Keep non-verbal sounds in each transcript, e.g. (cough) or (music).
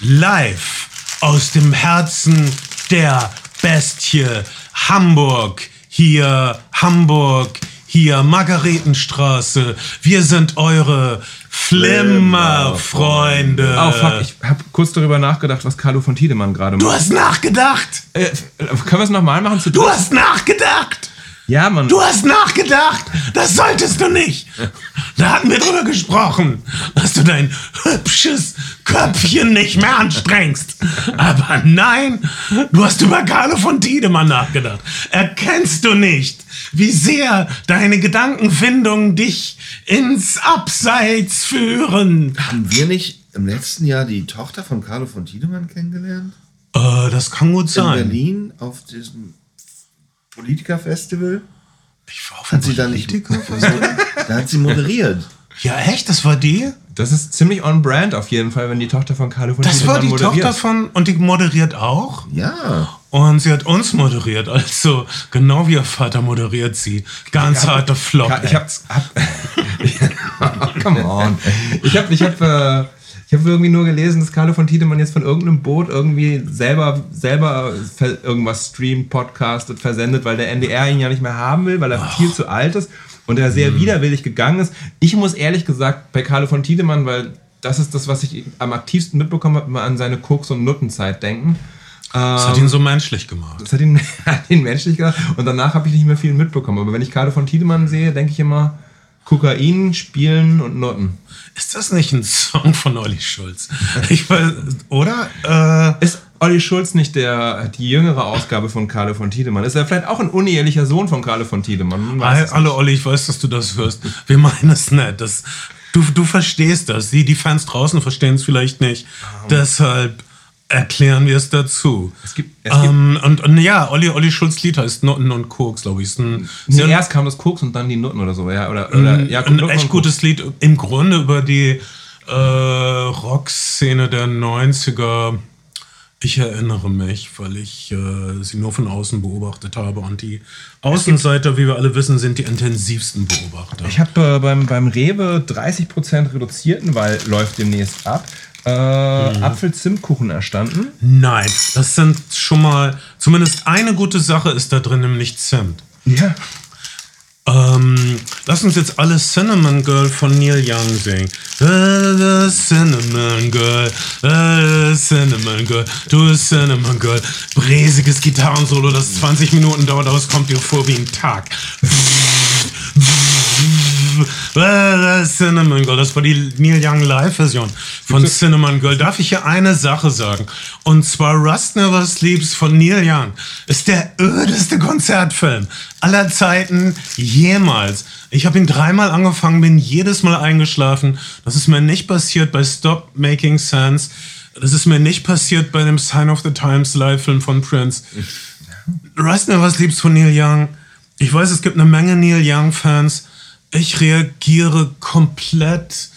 live aus dem Herzen der Bestie Hamburg. Hier Hamburg, hier Margaretenstraße. Wir sind eure Flimmerfreunde. Oh fuck, ich habe kurz darüber nachgedacht, was Carlo von Tiedemann gerade macht. Du hast nachgedacht. Äh, können wir es nochmal machen? Zu Du hast nachgedacht. Ja, Mann. Du hast nachgedacht. Das solltest du nicht. Da hatten wir drüber gesprochen, dass du dein hübsches Köpfchen nicht mehr anstrengst. Aber nein, du hast über Carlo von Tiedemann nachgedacht. Erkennst du nicht, wie sehr deine Gedankenfindungen dich ins Abseits führen? Haben wir nicht im letzten Jahr die Tochter von Carlo von Tiedemann kennengelernt? Äh, das kann gut In sein. Berlin auf diesem Politiker-Festival? Ich war auf Hat sie da nicht. Da hat sie moderiert. Ja, echt? Das war die? Das ist ziemlich on brand auf jeden Fall, wenn die Tochter von Carlo von Das war die moderiert. Tochter von. Und die moderiert auch? Ja. Und sie hat uns moderiert, also genau wie ihr Vater moderiert sie. Ganz harte Flop. (laughs) Ja, ich hab, hab come on. Ich habe ich hab, äh, ich hab irgendwie nur gelesen, dass Carlo von Tiedemann jetzt von irgendeinem Boot irgendwie selber, selber irgendwas streamt, podcastet, versendet, weil der NDR ihn ja nicht mehr haben will, weil er viel zu alt ist und er sehr widerwillig gegangen ist. Ich muss ehrlich gesagt bei Carlo von Tiedemann, weil das ist das, was ich am aktivsten mitbekommen habe, immer an seine Koks- und Nuttenzeit denken. das hat ihn so menschlich gemacht. Das hat ihn, (laughs) hat ihn menschlich gemacht. Und danach habe ich nicht mehr viel mitbekommen. Aber wenn ich Carlo von Tiedemann sehe, denke ich immer Kokain, Spielen und Noten. Ist das nicht ein Song von Olli Schulz? (laughs) Ich weiß, oder? Äh, Ist Olli Schulz nicht der, die jüngere Ausgabe von Carlo von Tiedemann? Ist er vielleicht auch ein unehelicher Sohn von Carlo von Tiedemann? Alle Olli, ich weiß, dass du das hörst. Wir meinen es nicht. Das, du, du verstehst das. Die, die Fans draußen verstehen es vielleicht nicht. Deshalb erklären wir es dazu. Es gibt- es ähm, und, und ja, Olli, Olli Schulz Lied heißt Noten und Koks, glaube ich. Ist ein, Nee, sehr- erst kam das Koks und dann die Noten oder so. Ja, oder, oder, ja, ein Noten echt gutes Lied. Im Grunde über die äh, Rockszene der 90er. Ich erinnere mich, weil ich äh, sie nur von außen beobachtet habe. Und die Außenseiter, wie wir alle wissen, sind die intensivsten Beobachter. Ich habe äh, beim, beim Rewe 30% reduzierten, weil läuft demnächst ab, äh, Apfel-Zimtkuchen erstanden. Nein, das sind schon mal, zumindest eine gute Sache ist da drin, nämlich Zimt. Ja. Ähm, lass uns jetzt alle Cinnamon Girl von Neil Young singen. Äh, Cinnamon Girl, äh, Cinnamon Girl, du Cinnamon Girl. Bräsiges Gitarrensolo, das 20 Minuten dauert, aber es kommt dir vor wie ein Tag. Äh, Cinnamon Girl, das war die Neil Young Live-Version von (laughs) Cinnamon Girl. Darf ich hier eine Sache sagen? Und zwar Rust Never Sleeps von Neil Young ist der ödeste Konzertfilm aller Zeiten jemals. Ich habe ihn dreimal angefangen, bin jedes Mal eingeschlafen. Das ist mir nicht passiert bei Stop Making Sense. Das ist mir nicht passiert bei dem Sign of the Times Live-Film von Prince. Rust Never Sleeps von Neil Young. Ich weiß, es gibt eine Menge Neil Young-Fans. Ich reagiere komplett.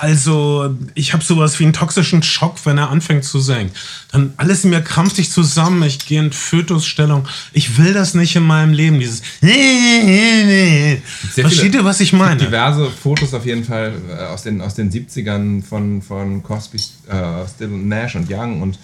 Also, ich habe sowas wie einen toxischen Schock, wenn er anfängt zu singen. Dann alles in mir krampft sich zusammen. Ich gehe in Fötusstellung. Ich will das nicht in meinem Leben. Dieses. (laughs) Versteht ihr, was ich meine? diverse Fotos auf jeden Fall äh, aus den, aus den 70ern von, von Cosby, äh, Still Nash und Young und,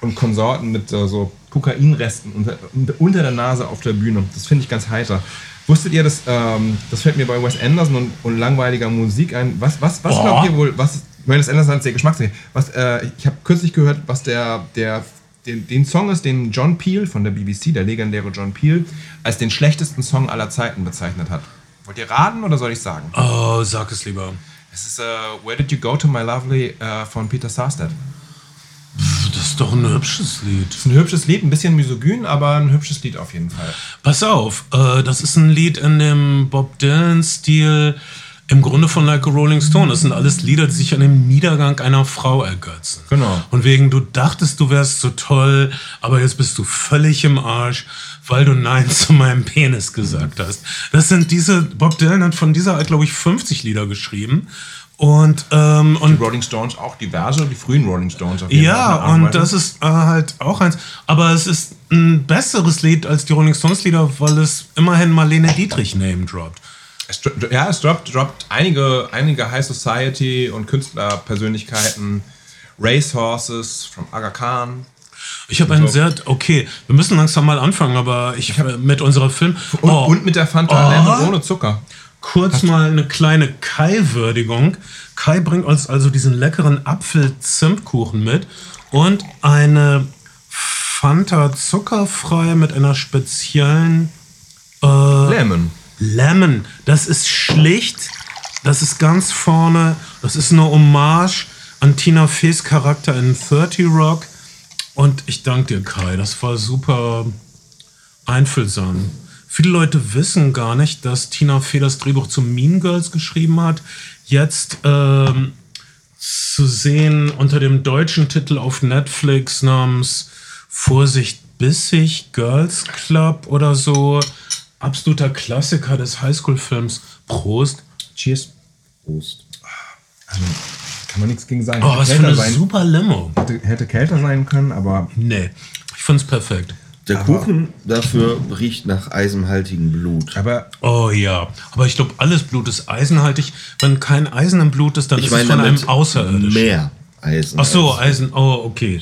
und Konsorten mit äh, so Kokainresten unter, unter der Nase auf der Bühne. Das finde ich ganz heiter. Wusstet ihr, dass, ähm, das fällt mir bei Wes Anderson und, und langweiliger Musik ein. Was, was, was Oh. glaubt ihr wohl, was, Wes Anderson hat sehr Geschmackssache. Was, äh, ich habe kürzlich gehört, was der, der, den, den Song ist, den John Peel von der BBC, der legendäre John Peel, als den schlechtesten Song aller Zeiten bezeichnet hat. Wollt ihr raten oder soll ich sagen? Oh, sag es lieber. Es ist uh, Where Did You Go to My Lovely uh, von Peter Sarstedt. Das ist doch ein hübsches Lied. ist ein hübsches Lied, ein bisschen misogyn, aber ein hübsches Lied auf jeden Fall. Pass auf, äh, das ist ein Lied in dem Bob Dylan-Stil, im Grunde von Like a Rolling Stone. Das sind alles Lieder, die sich an dem Niedergang einer Frau ergötzen. Genau. Und wegen, du dachtest, du wärst so toll, aber jetzt bist du völlig im Arsch, weil du Nein (laughs) zu meinem Penis gesagt hast. Das sind diese, Bob Dylan hat von dieser Art, glaube ich, 50 Lieder geschrieben. Und, ähm, und Die Rolling Stones auch diverse, die frühen Rolling Stones auf jeden Fall. ja, Art und das ist äh, halt auch eins. Aber es ist ein besseres Lied als die Rolling Stones Lieder, weil es immerhin Marlene Dietrich Name droppt. Es, ja, es droppt, droppt einige, einige High Society und Künstlerpersönlichkeiten. Racehorses from Aga Khan. Ich habe einen sehr, okay, wir müssen langsam mal anfangen, aber ich habe mit unserer Film. Und, Oh, und mit der Fanta Oh. Ohne Zucker. Kurz mal eine kleine Kai-Würdigung. Kai bringt uns also diesen leckeren Apfel-Zimtkuchen mit und eine Fanta zuckerfrei mit einer speziellen Lemon. Lemon. Das ist schlicht, das ist ganz vorne, das ist eine Hommage an Tina Fees Charakter in 30 Rock. Und ich danke dir, Kai, das war super einfühlsam. Viele Leute wissen gar nicht, dass Tina Fey das Drehbuch zu Mean Girls geschrieben hat. Jetzt ähm, zu sehen unter dem deutschen Titel auf Netflix namens Vorsicht bissig, Girls Club oder so. Absoluter Klassiker des Highschool-Films. Prost. Cheers. Prost. Kann man nichts gegen sagen. Oh, was für eine sein, super Limo. hätte, hätte kälter sein können, aber Nee, ich find's perfekt. Der Kuchen dafür riecht nach eisenhaltigem Blut. aber Oh ja, aber ich glaube, alles Blut ist eisenhaltig. Wenn kein Eisen im Blut ist, dann Ich ist es von einem Außerirdischen. mehr Eisen. Ach so, Eisen. Oh, okay.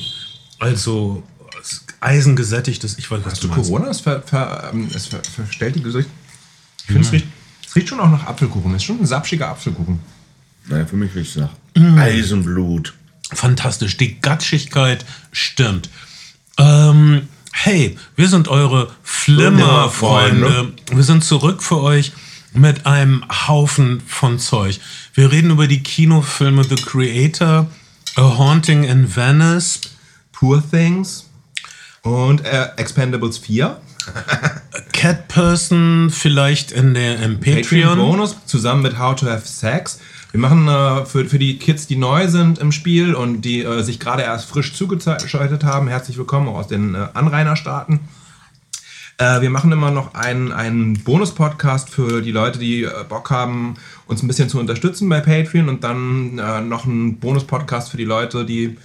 Also eisengesättigtes. Ich weiß, was hast du meinst. Corona? Es, ver, ver, ähm, es ver, verstellt die Gesicht. Ich finde, es, riecht, es riecht schon auch nach Apfelkuchen. Es ist schon ein sapschiger Apfelkuchen. Naja, für mich riecht es nach Mm. Eisenblut. Fantastisch. Die Gatschigkeit stimmt. Ähm, hey, wir sind eure Flimmer-Freunde. Wir sind zurück für euch mit einem Haufen von Zeug. Wir reden über die Kinofilme The Creator, A Haunting in Venice, Poor Things und äh, Expendables 4. (laughs) Cat Person vielleicht in der im Patreon. Bonus zusammen mit How to Have Sex. Wir machen äh, für, für die Kids, die neu sind im Spiel und die äh, sich gerade erst frisch zugeschaltet haben, herzlich willkommen auch aus den äh, Anrainerstaaten. Äh, wir machen immer noch einen, einen Bonus-Podcast für die Leute, die äh, Bock haben, uns ein bisschen zu unterstützen bei Patreon und dann äh, noch einen Bonus-Podcast für die Leute, die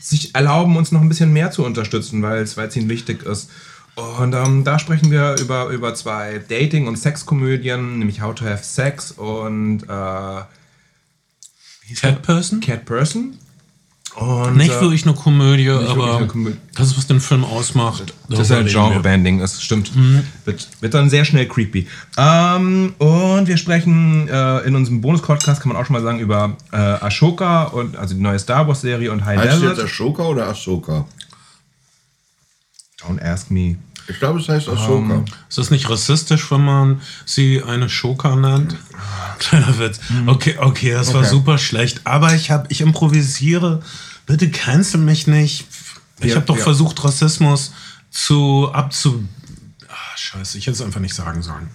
sich erlauben, uns noch ein bisschen mehr zu unterstützen, weil es weil es ihnen wichtig ist. Und ähm, da sprechen wir über, über zwei Dating- und Sexkomödien, nämlich How to Have Sex und äh, Cat Person? Cat Person. Und, Nicht äh, wirklich eine Komödie, aber eine Komödie. das ist, was den Film ausmacht. Das ist ein. Genre-Banding, das stimmt. Wird, wird dann sehr schnell creepy. Ähm, und wir sprechen äh, in unserem Bonus-Podcast, kann man auch schon mal sagen, über äh, Ashoka, und, also die neue Star Wars-Serie und High Heißt Desert. jetzt Ashoka oder Ashoka? Don't ask me. Ich glaube, es heißt Ashoka. Ähm, Ist das nicht rassistisch, wenn man sie eine Schoka nennt? Kleiner (laughs) Witz. Okay, okay, das war Okay. super schlecht. Aber ich habe, ich improvisiere. Bitte cancel mich nicht. Ich Ja, habe doch ja. versucht, Rassismus zu abzu. Ah, scheiße, ich hätte es einfach nicht sagen sollen.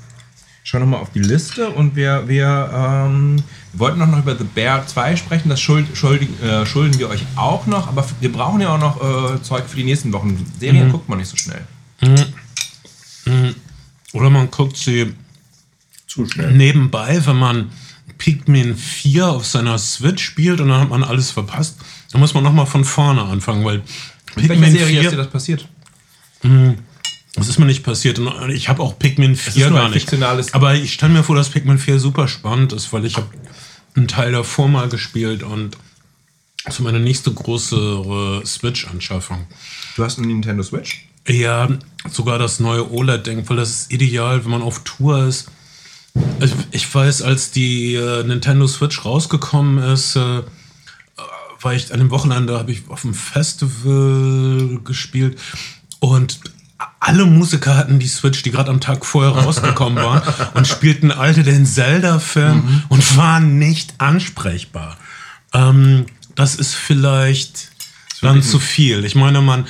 Schau nochmal auf die Liste und wir, wir, ähm, wir wollten noch über The Bear 2 sprechen. Das schuld, schuldig, äh, schulden wir euch auch noch, aber wir brauchen ja auch noch äh, Zeug für die nächsten Wochen. Serien guckt man nicht so schnell. Oder man guckt sie Zu schnell. nebenbei, wenn man Pikmin 4 auf seiner Switch spielt und dann hat man alles verpasst. Dann muss man nochmal von vorne anfangen, weil In welcher Pikmin Serie ist 4 dir das passiert? Das ist mir nicht passiert. Und ich habe auch Pikmin 4 nur gar nicht. Aber ich stelle mir vor, dass Pikmin 4 super spannend ist, weil ich habe einen Teil davor mal gespielt und das ist meine nächste größere Switch-Anschaffung. Du hast eine Nintendo Switch? Ja, sogar das neue OLED-Ding, weil das ist ideal, wenn man auf Tour ist. Ich, ich weiß, als die äh, Nintendo Switch rausgekommen ist, äh, war ich an dem Wochenende, habe ich auf einem Festival gespielt und alle Musiker hatten die Switch, die gerade am Tag vorher rausgekommen (laughs) waren und spielten alte den Zelda-Film und waren nicht ansprechbar. Ähm, das ist vielleicht dann zu viel. Ich meine, man,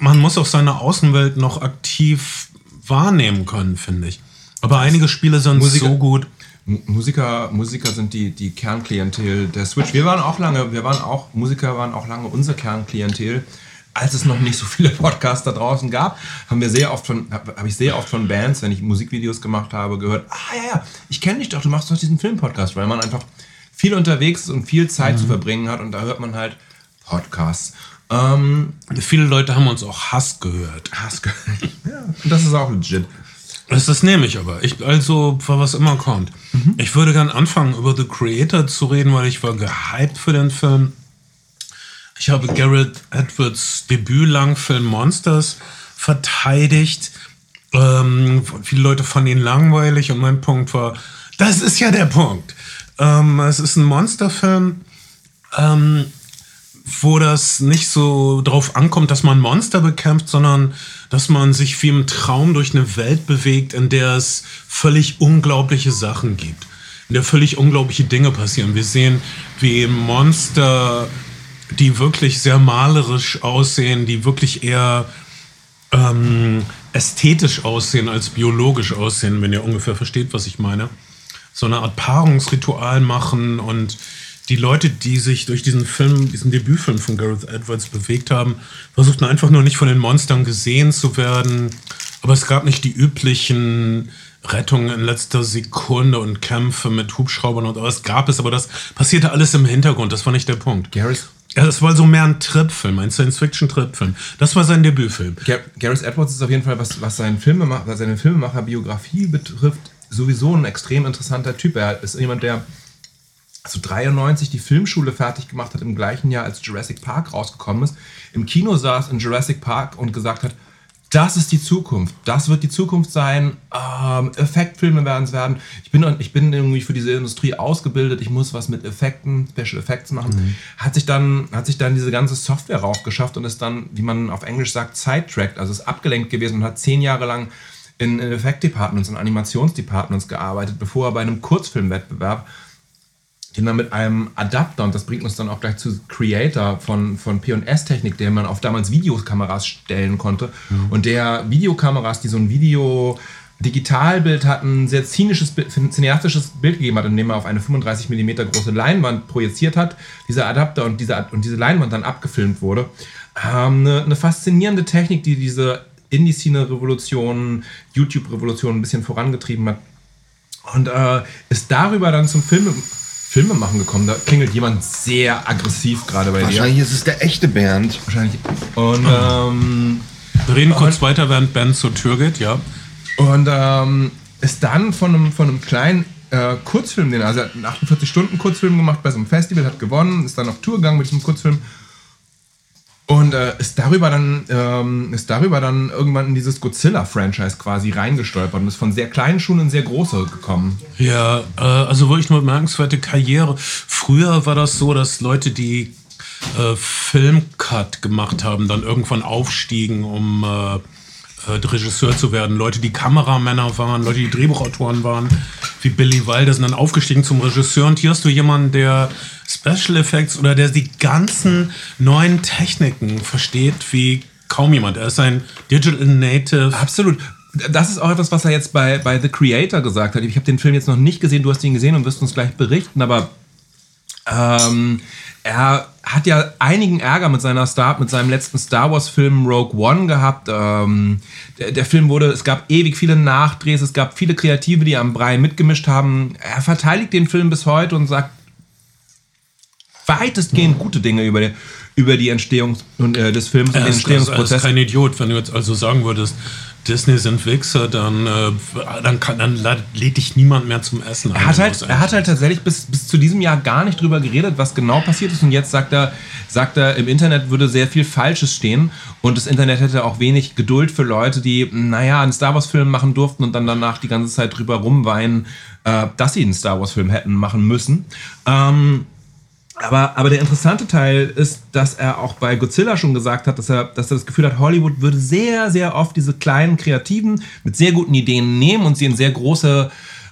man muss auch seine Außenwelt noch aktiv wahrnehmen können, finde ich. Aber einige Spiele sind Musiker- so gut. Musiker, Musiker sind die, die Kernklientel der Switch. Wir waren auch lange, wir waren auch, Musiker waren auch lange unser Kernklientel. Als es noch nicht so viele Podcasts da draußen gab, haben wir sehr oft von, habe hab ich sehr oft von Bands, wenn ich Musikvideos gemacht habe, gehört, ah ja, ja, ich kenne dich doch, du machst doch diesen Filmpodcast, weil man einfach viel unterwegs ist und viel Zeit zu verbringen hat und da hört man halt Podcasts. Ähm, Viele Leute haben uns auch Hass gehört. hast ge- (laughs) ja, das ist auch legit. Das, das nehme ich aber. Ich, also, was immer kommt. Ich würde gern anfangen, über The Creator zu reden, weil ich war gehypt für den Film. Ich habe Garrett Edwards Debüt-Langfilm Monsters verteidigt. Ähm, viele Leute fanden ihn langweilig und mein Punkt war, das ist ja der Punkt. Ähm, es ist ein Monsterfilm, ähm, wo das nicht so drauf ankommt, dass man Monster bekämpft, sondern dass man sich wie im Traum durch eine Welt bewegt, in der es völlig unglaubliche Sachen gibt, in der völlig unglaubliche Dinge passieren. Wir sehen, wie Monster, die wirklich sehr malerisch aussehen, die wirklich eher ähm, ästhetisch aussehen als biologisch aussehen, wenn ihr ungefähr versteht, was ich meine. So eine Art Paarungsritual machen und die Leute, die sich durch diesen Film, diesen Debütfilm von Gareth Edwards bewegt haben, versuchten einfach nur nicht von den Monstern gesehen zu werden. Aber es gab nicht die üblichen Rettungen in letzter Sekunde und Kämpfe mit Hubschraubern und was gab es, aber das passierte alles im Hintergrund. Das war nicht der Punkt. Gareth, Ja, das war so mehr ein Tripfilm, ein Science-Fiction-Tripfilm. Das war sein Debütfilm. Gar Gareth Edwards ist auf jeden Fall, was, was, seinen Filmemach was seine Filmemacher-Biografie betrifft, sowieso ein extrem interessanter Typ. Er ist jemand, der zu 93 die Filmschule fertig gemacht hat, im gleichen Jahr als Jurassic Park rausgekommen ist, im Kino saß in Jurassic Park und gesagt hat, das ist die Zukunft. Das wird die Zukunft sein. Ähm, Effektfilme werden es werden. Ich bin, ich bin irgendwie für diese Industrie ausgebildet. Ich muss was mit Effekten, Special Effects machen. Hat, sich dann, hat sich dann diese ganze Software raufgeschafft und ist dann, wie man auf Englisch sagt, sidetracked. Also ist abgelenkt gewesen und hat zehn Jahre lang in, in Effektdepartments und Animationsdepartments gearbeitet, bevor er bei einem Kurzfilmwettbewerb den dann mit einem Adapter, und das bringt uns dann auch gleich zu Creator von, von P&S-Technik, der man auf damals Videokameras stellen konnte. Und der Videokameras, die so ein Video Digitalbild hatten, ein sehr zynisches, cineastisches Bild gegeben hat, indem er auf eine 35 mm große Leinwand projiziert hat, dieser Adapter und diese, und diese Leinwand dann abgefilmt wurde. Ähm, eine, eine faszinierende Technik, die diese Indie-Szene-Revolution, YouTube-Revolution ein bisschen vorangetrieben hat. Und äh, ist darüber dann zum Filme, Filmemachen gekommen. Da klingelt jemand sehr aggressiv gerade bei dir. Wahrscheinlich ist es der echte Bernd. Wahrscheinlich. Und, ähm, Wir reden kurz weiter, während Ben zur Tür geht, ja. und ähm, ist dann von einem, von einem kleinen äh, Kurzfilm, den also er hat einen 48 Stunden Kurzfilm gemacht bei so einem Festival, hat gewonnen, ist dann auf Tour gegangen mit diesem Kurzfilm und äh, ist darüber dann ähm, ist darüber dann irgendwann in dieses Godzilla-Franchise quasi reingestolpert und ist von sehr kleinen Schuhen in sehr große gekommen. Ja, äh, also wirklich eine bemerkenswerte Karriere. Früher war das so, dass Leute, die äh, Filmcut gemacht haben, dann irgendwann aufstiegen, um äh, Regisseur zu werden. Leute, die Kameramänner waren, Leute, die Drehbuchautoren waren, wie Billy Wilder, sind dann aufgestiegen zum Regisseur. Und hier hast du jemanden, der Special Effects oder der die ganzen neuen Techniken versteht, wie kaum jemand. Er ist ein Digital Native. Absolut. Das ist auch etwas, was er jetzt bei, bei The Creator gesagt hat. Ich habe den Film jetzt noch nicht gesehen, du hast ihn gesehen und wirst uns gleich berichten, aber ähm, er hat ja einigen Ärger mit seiner Star, mit seinem letzten Star Wars Film Rogue One gehabt. Ähm, der, der Film wurde, es gab ewig viele Nachdrehs, es gab viele Kreative, die am Brei mitgemischt haben. Er verteidigt den Film bis heute und sagt weitestgehend gute Dinge über die, über die Entstehung äh, des Films und den ist, er ist, er ist Entstehungsprozess. kein Idiot. Wenn du jetzt also sagen würdest, Disney sind Wichser, dann, äh, dann, kann, dann lädt dich niemand mehr zum Essen Er hat, halt, er hat halt tatsächlich bis, bis zu diesem Jahr gar nicht drüber geredet, was genau passiert ist. Und jetzt sagt er, sagt er, im Internet würde sehr viel Falsches stehen. Und das Internet hätte auch wenig Geduld für Leute, die, naja, einen Star Wars-Film machen durften und dann danach die ganze Zeit drüber rumweinen, äh, dass sie einen Star Wars-Film hätten machen müssen. Ähm, aber, aber der interessante Teil ist, dass er auch bei Godzilla schon gesagt hat, dass er, dass er das Gefühl hat, Hollywood würde sehr, sehr oft diese kleinen Kreativen mit sehr guten Ideen nehmen und sie in sehr große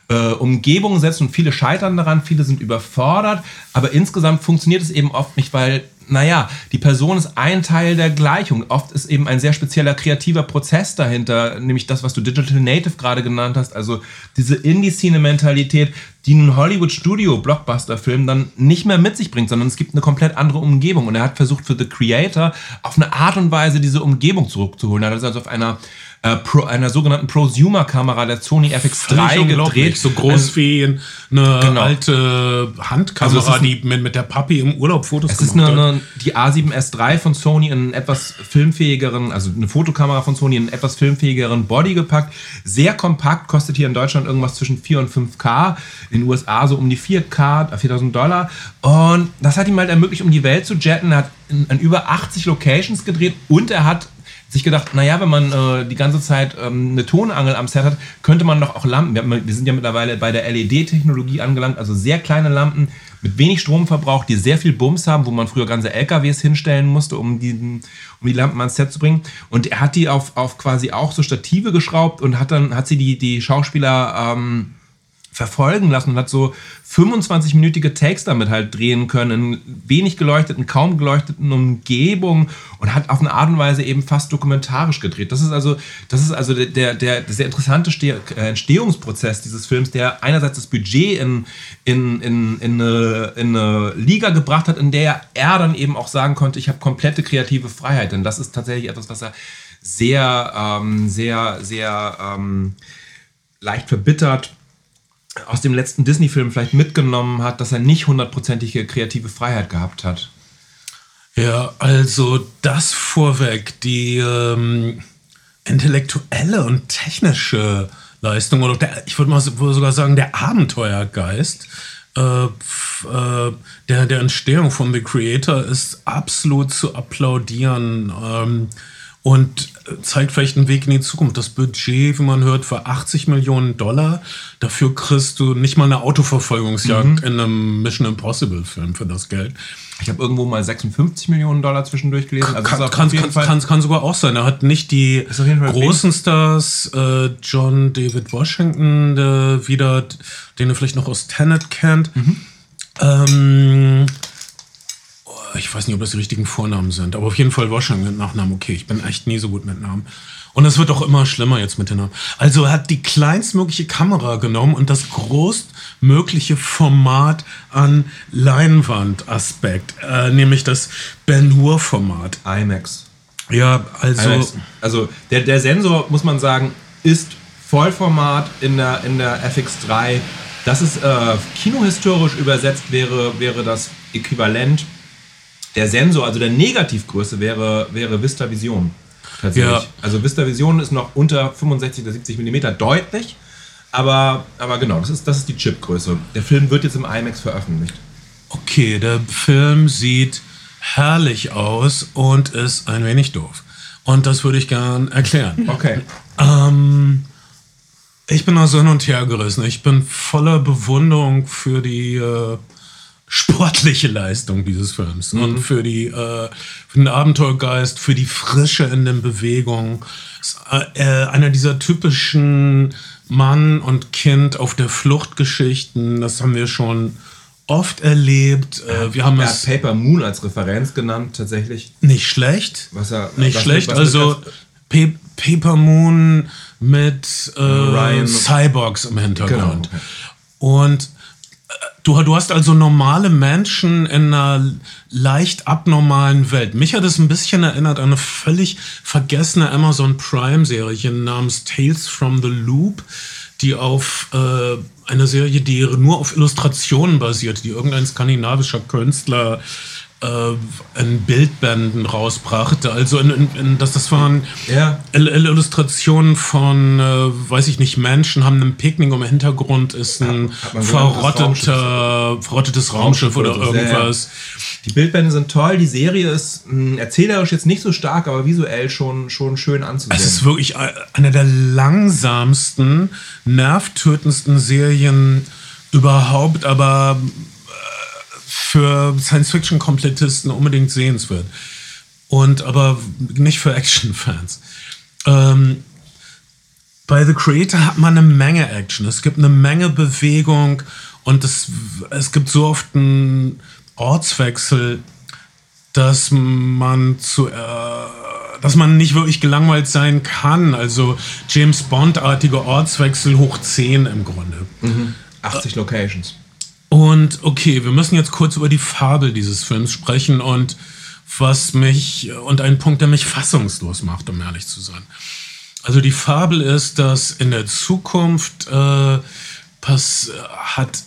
äh, Umgebungen setzen und viele scheitern daran, viele sind überfordert, aber insgesamt funktioniert es eben oft nicht, weil, naja, die Person ist ein Teil der Gleichung. Oft ist eben ein sehr spezieller kreativer Prozess dahinter, nämlich das, was du Digital Native gerade genannt hast, also diese Indie-Szene-Mentalität, die ein Hollywood-Studio-Blockbuster-Film dann nicht mehr mit sich bringt, sondern es gibt eine komplett andere Umgebung. Und er hat versucht für The Creator auf eine Art und Weise diese Umgebung zurückzuholen. Er hat also auf einer äh, Pro, einer sogenannten Prosumer-Kamera der Sony FX3 gedreht. So groß Ähm, wie eine Genau. alte Handkamera, Also es ist ein- die mit, mit der Papi im Urlaub Fotos Es ist gemacht eine, hat. eine, die A7S3 von Sony in einen etwas filmfähigeren, also eine Fotokamera von Sony in einen etwas filmfähigeren Body gepackt. Sehr kompakt, kostet hier in Deutschland irgendwas zwischen 4 und 5K, in den USA so um die 4K, äh, 4000 Dollar. Und das hat ihm halt ermöglicht, um die Welt zu jetten. Er hat in, in über 80 Locations gedreht und er hat sich gedacht, naja, wenn man äh, die ganze Zeit ähm, eine Tonangel am Set hat, könnte man doch auch Lampen. Wir, wir sind ja mittlerweile bei der LED-Technologie angelangt, also sehr kleine Lampen mit wenig Stromverbrauch, die sehr viel Bums haben, wo man früher ganze LKWs hinstellen musste, um die, um die Lampen ans Set zu bringen. Und er hat die auf, auf quasi auch so Stative geschraubt und hat dann hat sie die, die Schauspieler ähm, verfolgen lassen und hat so 25-minütige Takes damit halt drehen können, in wenig geleuchteten, kaum geleuchteten Umgebungen und hat auf eine Art und Weise eben fast dokumentarisch gedreht. Das ist also, das ist also der, der, der sehr interessante äh, Entstehungsprozess dieses Films, der einerseits das Budget in, in, in, in, eine, in eine Liga gebracht hat, in der er dann eben auch sagen konnte, ich habe komplette kreative Freiheit. Denn das ist tatsächlich etwas, was er sehr, ähm, sehr, sehr ähm, leicht verbittert aus dem letzten Disney-Film vielleicht mitgenommen hat, dass er nicht hundertprozentige kreative Freiheit gehabt hat. Ja, also das vorweg, die ähm, intellektuelle und technische Leistung, oder der, ich würde mal sogar sagen, der Abenteuergeist äh, äh, der, der Entstehung von The Creator ist absolut zu applaudieren. Ähm, und zeigt vielleicht einen Weg in die Zukunft. Das Budget, wie man hört, war 80 Millionen Dollar. Dafür kriegst du nicht mal eine Autoverfolgungsjagd in einem Mission Impossible Film für das Geld. Ich habe irgendwo mal 56 Millionen Dollar zwischendurch gelesen. Also Kann, kann, kann, kann, sogar auch sein. Er hat nicht die großen Stars, äh, John David Washington, der wieder, den ihr vielleicht noch aus Tenet kennt. Mhm. Ähm, ich weiß nicht, ob das die richtigen Vornamen sind, aber auf jeden Fall Washington mit Nachnamen. Okay, ich bin echt nie so gut mit Namen. Und es wird auch immer schlimmer jetzt mit den Namen. Also er hat die kleinstmögliche Kamera genommen und das größtmögliche Format an Leinwandaspekt, äh, nämlich das Ben Hur-Format. IMAX. Ja, also IMAX. Also der, der Sensor, muss man sagen, ist Vollformat in der, in der FX3. Das ist äh, kinohistorisch übersetzt, wäre, wäre das Äquivalent. Der Sensor, also der Negativgröße, wäre, wäre VistaVision. Tatsächlich. Ja. Also VistaVision ist noch unter 65 oder 70 mm deutlich. Aber, aber genau, das ist, das ist die Chipgröße. Der Film wird jetzt im IMAX veröffentlicht. okay, der Film sieht herrlich aus und ist ein wenig doof. Und das würde ich gern erklären. Okay. Ähm, ich bin also hin und her gerissen. Ich bin voller Bewunderung für die äh, sportliche Leistung dieses Films und für, die, äh, für den Abenteuergeist, für die Frische in den Bewegungen. Ist, äh, einer dieser typischen Mann und Kind auf der Fluchtgeschichten. Das haben wir schon oft erlebt. Äh, wir haben Er hat es Paper Moon als Referenz genannt, tatsächlich. nicht schlecht. Was er- nicht was- schlecht. was- also Pa Paper Moon mit äh, Ryan- Cyborgs im Hintergrund. Genau. Und äh, du, du hast also normale Menschen in einer leicht abnormalen Welt. Mich hat es ein bisschen erinnert an eine völlig vergessene Amazon Prime-Serie namens Tales from the Loop, die auf äh, eine Serie, die nur auf Illustrationen basiert, die irgendein skandinavischer Künstler äh, in Bildbänden rausbrachte. Also in, in, in, das, das waren Ja. Il- Il- Illustrationen von, äh, weiß ich nicht, Menschen haben einen Picknick und im Hintergrund ist ein das verrotteter, verrottetes Raumschiff oder oder so. Ja, ja. irgendwas. Die Bildbände sind toll, die Serie ist mh, erzählerisch jetzt nicht so stark, aber visuell schon, schon schön anzusehen. Es ist wirklich e- eine der langsamsten, nervtötendsten Serien überhaupt, aber äh, für Science-Fiction-Komplettisten unbedingt sehenswert. Und aber nicht für Action-Fans. Ähm, bei The Creator hat man eine Menge Action. Es gibt eine Menge Bewegung und es, es gibt so oft einen Ortswechsel, dass man zu, äh, dass man nicht wirklich gelangweilt sein kann. Also James Bond-artige Ortswechsel hoch 10 im Grunde. 80 Locations. Und okay, wir müssen jetzt kurz über die Fabel dieses Films sprechen und was mich und einen Punkt, der mich fassungslos macht, um ehrlich zu sein. Also die Fabel ist, dass in der Zukunft äh, pass, hat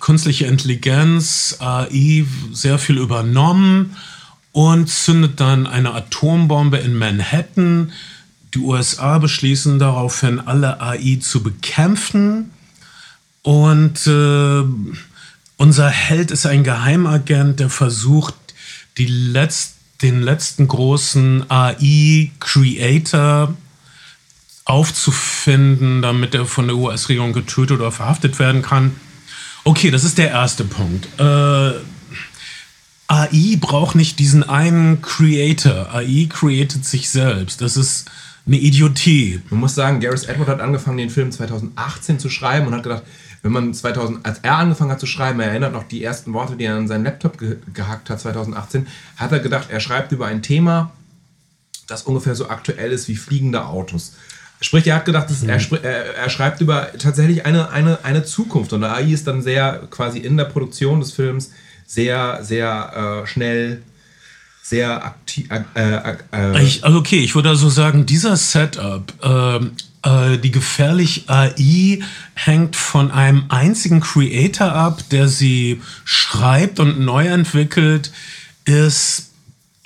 künstliche Intelligenz, AI, sehr viel übernommen und zündet dann eine Atombombe in Manhattan. Die USA beschließen daraufhin, alle AI zu bekämpfen. Und äh, unser Held ist ein Geheimagent, der versucht, die Letz den letzten großen AI-Creator aufzufinden, damit er von der US-Regierung getötet oder verhaftet werden kann. Okay, das ist der erste Punkt. Äh, AI braucht nicht diesen einen Creator. AI created sich selbst. Das ist eine Idiotie. Man muss sagen, Gareth Edward hat angefangen, den Film 2018 zu schreiben und hat gedacht, wenn man 2000, als er angefangen hat zu schreiben, er erinnert noch die ersten Worte, die er an seinen Laptop ge gehackt hat 2018, hat er gedacht, er schreibt über ein Thema, das ungefähr so aktuell ist wie fliegende Autos. Sprich, er hat gedacht, dass mhm. er, er, schreibt über tatsächlich eine, eine, eine Zukunft und AI ist dann sehr quasi in der Produktion des Films sehr, sehr äh, schnell sehr aktiv. Äh, äh, äh, ich, also okay, ich würde also sagen, dieser Setup, ähm, äh, die gefährlich AI hängt von einem einzigen Creator ab, der sie schreibt und neu entwickelt, ist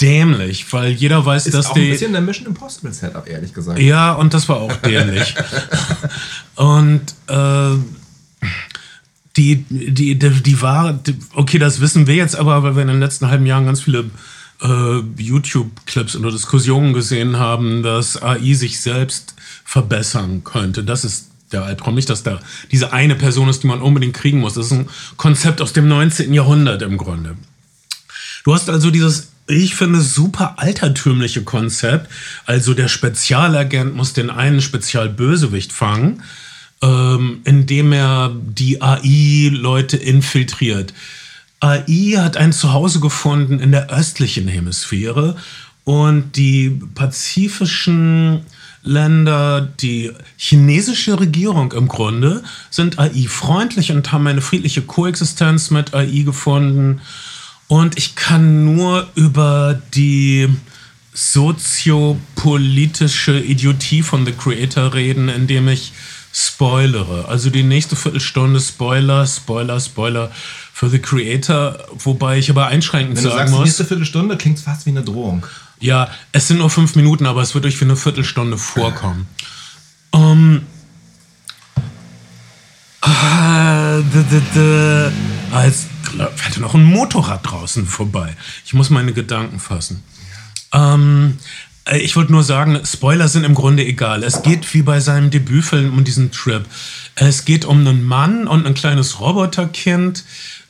dämlich, weil jeder weiß, ist dass auch die. Ein bisschen der Mission Impossible Setup, ehrlich gesagt. Ja, und das war auch dämlich. (laughs) und äh, die, die, die, die war, okay, das wissen wir jetzt aber, weil wir in den letzten halben Jahren ganz viele äh, YouTube-Clips oder Diskussionen gesehen haben, dass AI sich selbst verbessern könnte. Das ist der Albtraum. Nicht, dass da diese eine Person ist, die man unbedingt kriegen muss. Das ist ein Konzept aus dem 19. Jahrhundert im Grunde. Du hast also dieses, ich finde, super altertümliche Konzept. Also der Spezialagent muss den einen Spezialbösewicht fangen, ähm, indem er die AI-Leute infiltriert. AI hat ein Zuhause gefunden in der östlichen Hemisphäre und die pazifischen Länder, die chinesische Regierung im Grunde, sind AI-freundlich und haben eine friedliche Koexistenz mit AI gefunden. Und ich kann nur über die soziopolitische Idiotie von The Creator reden, indem ich spoilere. Also die nächste Viertelstunde Spoiler, Spoiler, Spoiler für The Creator, wobei ich aber einschränkend Wenn du sagen sagst, muss. Die nächste Viertelstunde klingt fast wie eine Drohung. Ja, es sind nur fünf Minuten, aber es wird euch für eine Viertelstunde vorkommen. Ähm. Ah, als fährt noch ein Motorrad draußen vorbei. Ich muss meine Gedanken fassen. Ähm, äh, ich wollte nur sagen, Spoiler sind im Grunde egal. Es geht wie bei seinem Debütfilm um diesen Trip. Es geht um einen Mann und ein kleines Roboterkind.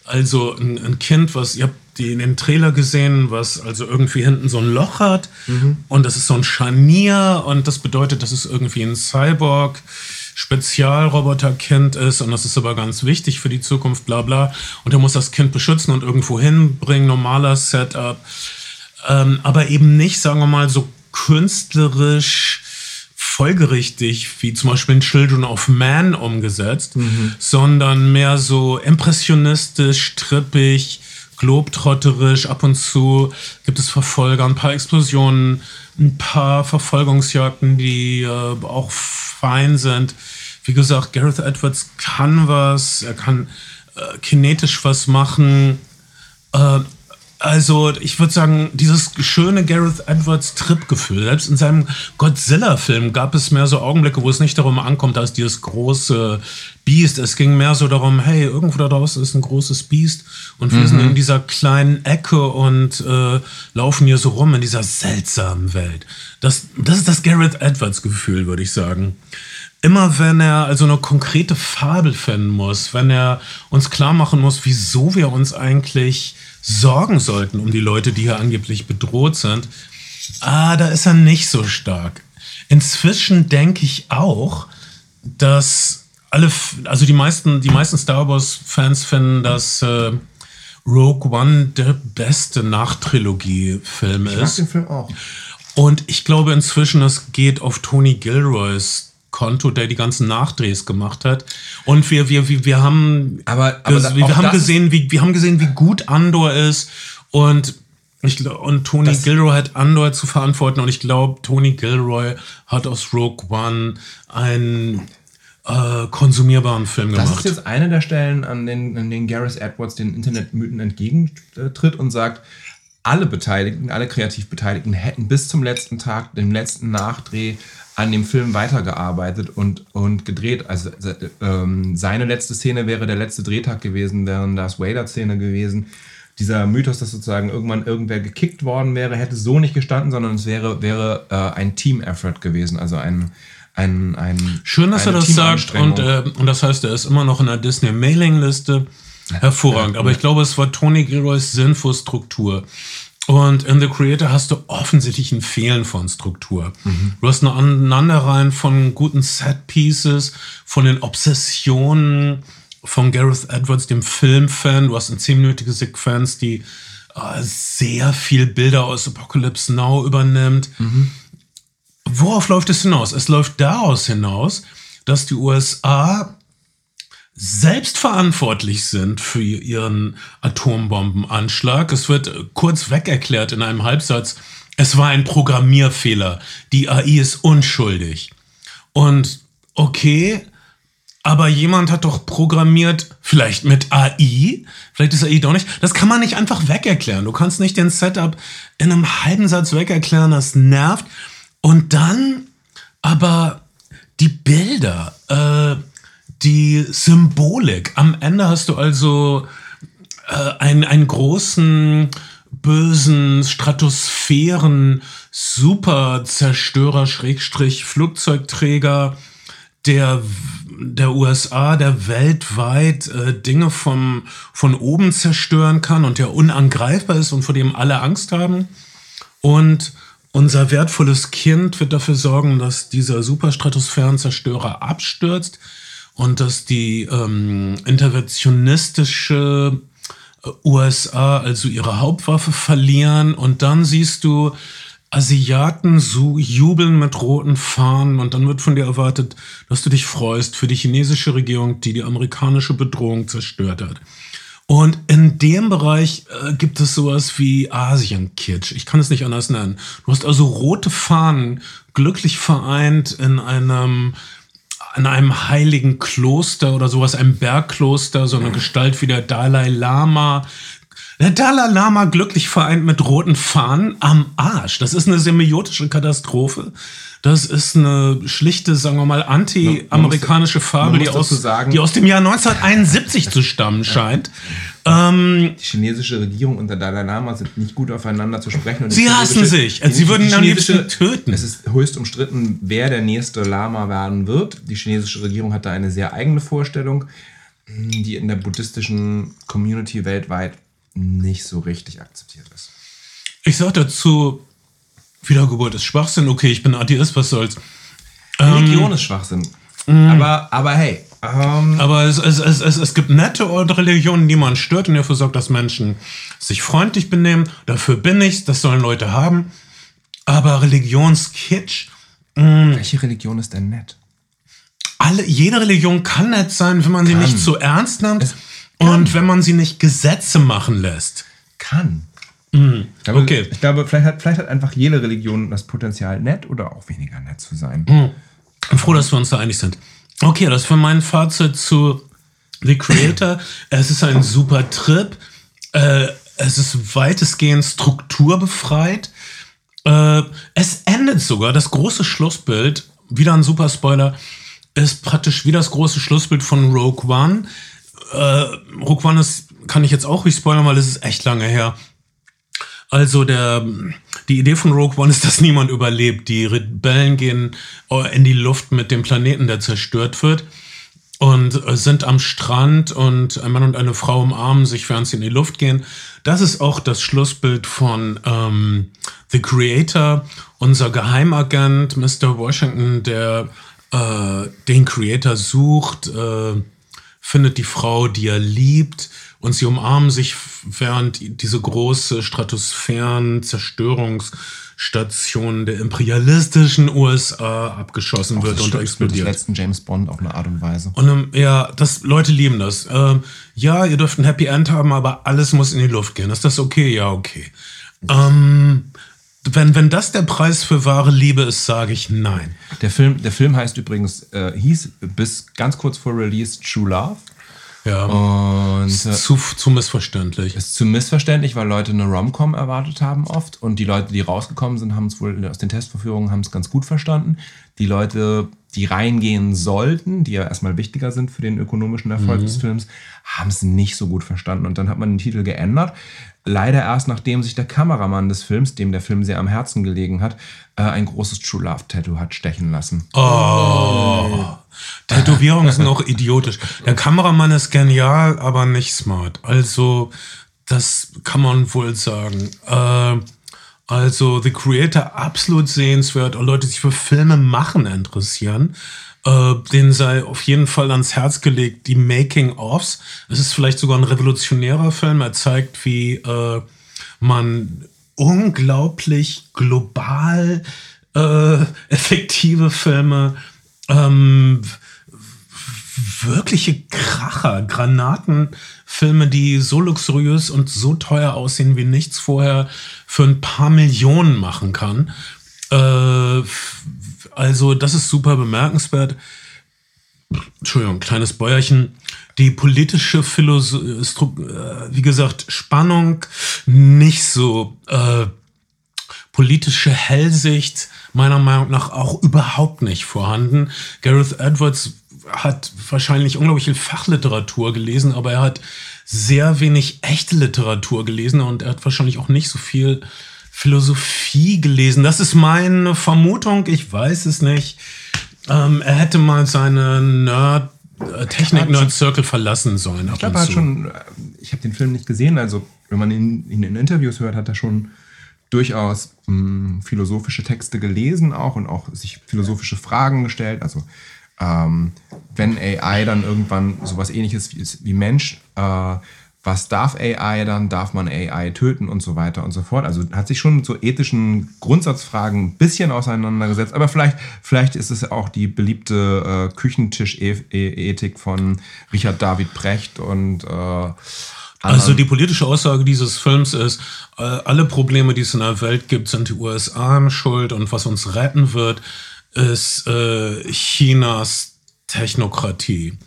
Also ein, ein Kind, was, ihr habt die in den Trailer gesehen, was also irgendwie hinten so ein Loch hat. Mhm. Und das ist so ein Scharnier und das bedeutet, dass es irgendwie ein Cyborg. Spezialroboterkind ist und das ist aber ganz wichtig für die Zukunft, bla bla. Und er muss das Kind beschützen und irgendwo hinbringen, normaler Setup. Ähm, aber eben nicht, sagen wir mal, so künstlerisch folgerichtig wie zum Beispiel in Children of Man umgesetzt, mhm. sondern mehr so impressionistisch, trippig, globtrotterisch. Ab und zu gibt es Verfolger, ein paar Explosionen, ein paar Verfolgungsjagden, die äh, auch fein sind. Wie gesagt, Gareth Edwards kann was, er kann äh, kinetisch was machen. Äh, also, ich würde sagen, dieses schöne Gareth Edwards Trip-Gefühl. Selbst in seinem Godzilla-Film gab es mehr so Augenblicke, wo es nicht darum ankommt, dass dieses große Biest. Es ging mehr so darum, hey, irgendwo da draußen ist ein großes Biest und wir mhm. sind in dieser kleinen Ecke und äh, laufen hier so rum in dieser seltsamen Welt. Das, das ist das Gareth Edwards-Gefühl, würde ich sagen immer wenn er also eine konkrete Fabel finden muss, wenn er uns klar machen muss, wieso wir uns eigentlich sorgen sollten um die Leute, die hier angeblich bedroht sind, ah, da ist er nicht so stark. Inzwischen denke ich auch, dass alle, also die meisten, die meisten Star Wars-Fans finden, dass äh, Rogue One der beste Nachtrilogie-Film ist. Ich mag den Film auch. Und ich glaube inzwischen, es geht auf Tony Gilroys Konto, der die ganzen Nachdrehs gemacht hat. Und wir, wir, wir, wir haben, aber, aber wir, wir haben gesehen, wie, wir haben gesehen, wie gut Andor ist. Und Ich, und Tony Das- Gilroy hat Andor zu verantworten und ich glaube, Tony Gilroy hat aus Rogue One einen äh, konsumierbaren Film Das gemacht. ist jetzt eine der Stellen, an denen, an denen Gareth Edwards den Internetmythen entgegentritt und sagt, alle Beteiligten, alle kreativ Beteiligten hätten bis zum letzten Tag, dem letzten Nachdreh an dem Film weitergearbeitet und, und gedreht. Also ähm, seine letzte Szene wäre der letzte Drehtag gewesen, wäre das Vader-Szene gewesen. Dieser Mythos, dass sozusagen irgendwann irgendwer gekickt worden wäre, hätte so nicht gestanden, sondern es wäre, wäre äh, ein Team-Effort gewesen, also ein, ein, ein Schön, dass er das sagt und, äh, und das heißt, er ist immer noch in der Disney-Mailing-Liste. Hervorragend. Aber ich glaube, es war Tony Gilroys Sinn für Struktur. Und in The Creator hast du offensichtlich ein Fehlen von Struktur. Du hast eine Aneinanderreihen von guten Set-Pieces, von den Obsessionen von Gareth Edwards, dem Filmfan. Du hast eine zehnminütige Sequenz, die äh, sehr viel Bilder aus Apocalypse Now übernimmt. Worauf läuft es hinaus? Es läuft daraus hinaus, dass die USA selbst verantwortlich sind für ihren Atombombenanschlag. Es wird äh, kurz weg erklärt in einem Halbsatz, es war ein Programmierfehler. Die AI ist unschuldig. Und okay, aber jemand hat doch programmiert, vielleicht mit AI, vielleicht ist AI doch nicht. Das kann man nicht einfach wegerklären. Du kannst nicht den Setup in einem halben Satz wegerklären, das nervt. Und dann aber die Bilder, äh, die Symbolik. Am Ende hast du also äh, einen, einen großen, bösen Stratosphären, Superzerstörer, Schrägstrich, Flugzeugträger der, der USA, der weltweit äh, Dinge vom, von oben zerstören kann und der unangreifbar ist und vor dem alle Angst haben. Und unser wertvolles Kind wird dafür sorgen, dass dieser Superstratosphärenzerstörer abstürzt und dass die ähm, interventionistische äh, USA also ihre Hauptwaffe verlieren. Und dann siehst du Asiaten so jubeln mit roten Fahnen und dann wird von dir erwartet, dass du dich freust für die chinesische Regierung, die die amerikanische Bedrohung zerstört hat. Und in dem Bereich äh, gibt es sowas wie Asien-Kitsch. Ich kann es nicht anders nennen. Du hast also rote Fahnen glücklich vereint in einem, in einem heiligen Kloster oder sowas, einem Bergkloster, so eine Gestalt wie der Dalai Lama. Der Dalai Lama glücklich vereint mit roten Fahnen am Arsch. Das ist eine semiotische Katastrophe. Das ist eine schlichte, sagen wir mal, anti-amerikanische Fabel, die aus, sagen- die aus dem Jahr 1971 zu stammen scheint. Ähm, Die chinesische Regierung und der Dalai Lama sind nicht gut aufeinander zu sprechen. Sie hassen sich. Die- sie würden am liebsten töten. Es ist höchst umstritten, wer der nächste Lama werden wird. Die chinesische Regierung hat da eine sehr eigene Vorstellung, die in der buddhistischen Community weltweit nicht so richtig akzeptiert ist. ich sag dazu, Wiedergeburt ist Schwachsinn. Okay, ich bin Atheist, was soll's. Religion ist Schwachsinn. Mhm. Aber, aber hey, ähm, Aber es, es, es, es, es gibt nette Religionen, die man stört und dafür sorgt, dass Menschen sich freundlich benehmen. Dafür bin ich, das sollen Leute haben. Aber Religionskitsch, welche Religion ist denn nett? alle, jede Religion kann nett sein, wenn man sie Kann. nicht zu ernst nimmt und wenn man sie nicht Gesetze machen lässt. Kann. Ich glaube, Okay. ich glaube vielleicht, hat, vielleicht hat einfach jede Religion das Potenzial, nett oder auch weniger nett zu sein. Ich bin froh, dass wir uns da einig sind. Okay, das für mein Fazit zu The Creator. (laughs) es ist ein super Trip. Äh, es ist weitestgehend strukturbefreit. Äh, es endet sogar, das große Schlussbild, wieder ein super Spoiler, ist praktisch wie das große Schlussbild von Rogue One. Äh, Rogue One ist, kann ich jetzt auch nicht spoilern, weil es ist echt lange her. Also der, die Idee von Rogue One ist, dass niemand überlebt. Die Rebellen gehen äh, in die Luft mit dem Planeten, der zerstört wird. Und äh, sind am Strand und ein Mann und eine Frau umarmen sich, während sie in die Luft gehen. Das ist auch das Schlussbild von ähm, The Creator, unser Geheimagent, Mr. Washington, der äh, den Creator sucht, äh, findet die Frau, die er liebt, und sie umarmen sich, während diese große Stratosphären-Zerstörungsstation der imperialistischen USA abgeschossen wird und des explodiert. letzten James Bond auf eine Art und Weise. Und ähm, ja, das, Leute lieben das. Ähm, ja, ihr dürft ein Happy End haben, aber alles muss in die Luft gehen. Ist das okay? Ja, okay. Ähm, wenn, wenn das der Preis für wahre Liebe ist, sage ich nein. Der Film, der Film heißt übrigens, äh, hieß bis ganz kurz vor Release True Love. Ja. Und zu, zu missverständlich. ist zu missverständlich, weil Leute eine Rom-Com erwartet haben oft. Und die Leute, die rausgekommen sind, haben es wohl aus den Testverführungen haben es ganz gut verstanden. Die Leute, die reingehen sollten, die ja erstmal wichtiger sind für den ökonomischen Erfolg des Films, haben es nicht so gut verstanden. Und dann hat man den Titel geändert. Leider erst nachdem sich der Kameramann des Films, dem der Film sehr am Herzen gelegen hat, äh, ein großes True Love Tattoo hat stechen lassen. Oh. Tätowierungen sind auch idiotisch. Der Kameramann ist genial, aber nicht smart. Also, das kann man wohl sagen. Äh, also, The Creator absolut sehenswert. Und Leute, die sich für Filme machen interessieren, äh, denen sei auf jeden Fall ans Herz gelegt, die Making-ofs. Es ist vielleicht sogar ein revolutionärer Film. Er zeigt, wie äh, man unglaublich global äh, effektive Filme ähm, wirkliche Kracher, Granatenfilme, die so luxuriös und so teuer aussehen wie nichts vorher für ein paar Millionen machen kann. Äh, also das ist super bemerkenswert. Entschuldigung, kleines Bäuerchen. Die politische Philosophie, äh, wie gesagt, Spannung, nicht so äh, politische Hellsicht, meiner Meinung nach auch überhaupt nicht vorhanden. Gareth Edwards hat wahrscheinlich unglaublich viel Fachliteratur gelesen, aber er hat sehr wenig echte Literatur gelesen und er hat wahrscheinlich auch nicht so viel Philosophie gelesen. Das ist meine Vermutung, ich weiß es nicht. Ähm, er hätte mal seine Nerd, äh, Technik-Nerd-Circle verlassen sollen. Ich glaube, er hat schon, äh, ich habe den Film nicht gesehen, also wenn man ihn, ihn in Interviews hört, hat er schon durchaus mh, philosophische Texte gelesen auch und auch sich philosophische Fragen gestellt. Also ähm, wenn AI dann irgendwann sowas ähnliches wie, wie Mensch, äh, was darf AI dann? Darf man AI töten und so weiter und so fort? Also hat sich schon so ethischen Grundsatzfragen ein bisschen auseinandergesetzt, aber vielleicht, vielleicht ist es auch die beliebte äh, Küchentisch-Ethik von Richard David Brecht und äh, also die politische Aussage dieses Films ist, äh, alle Probleme, die es in der Welt gibt, sind die USA im Schuld und was uns retten wird, ist äh, Chinas Technokratie.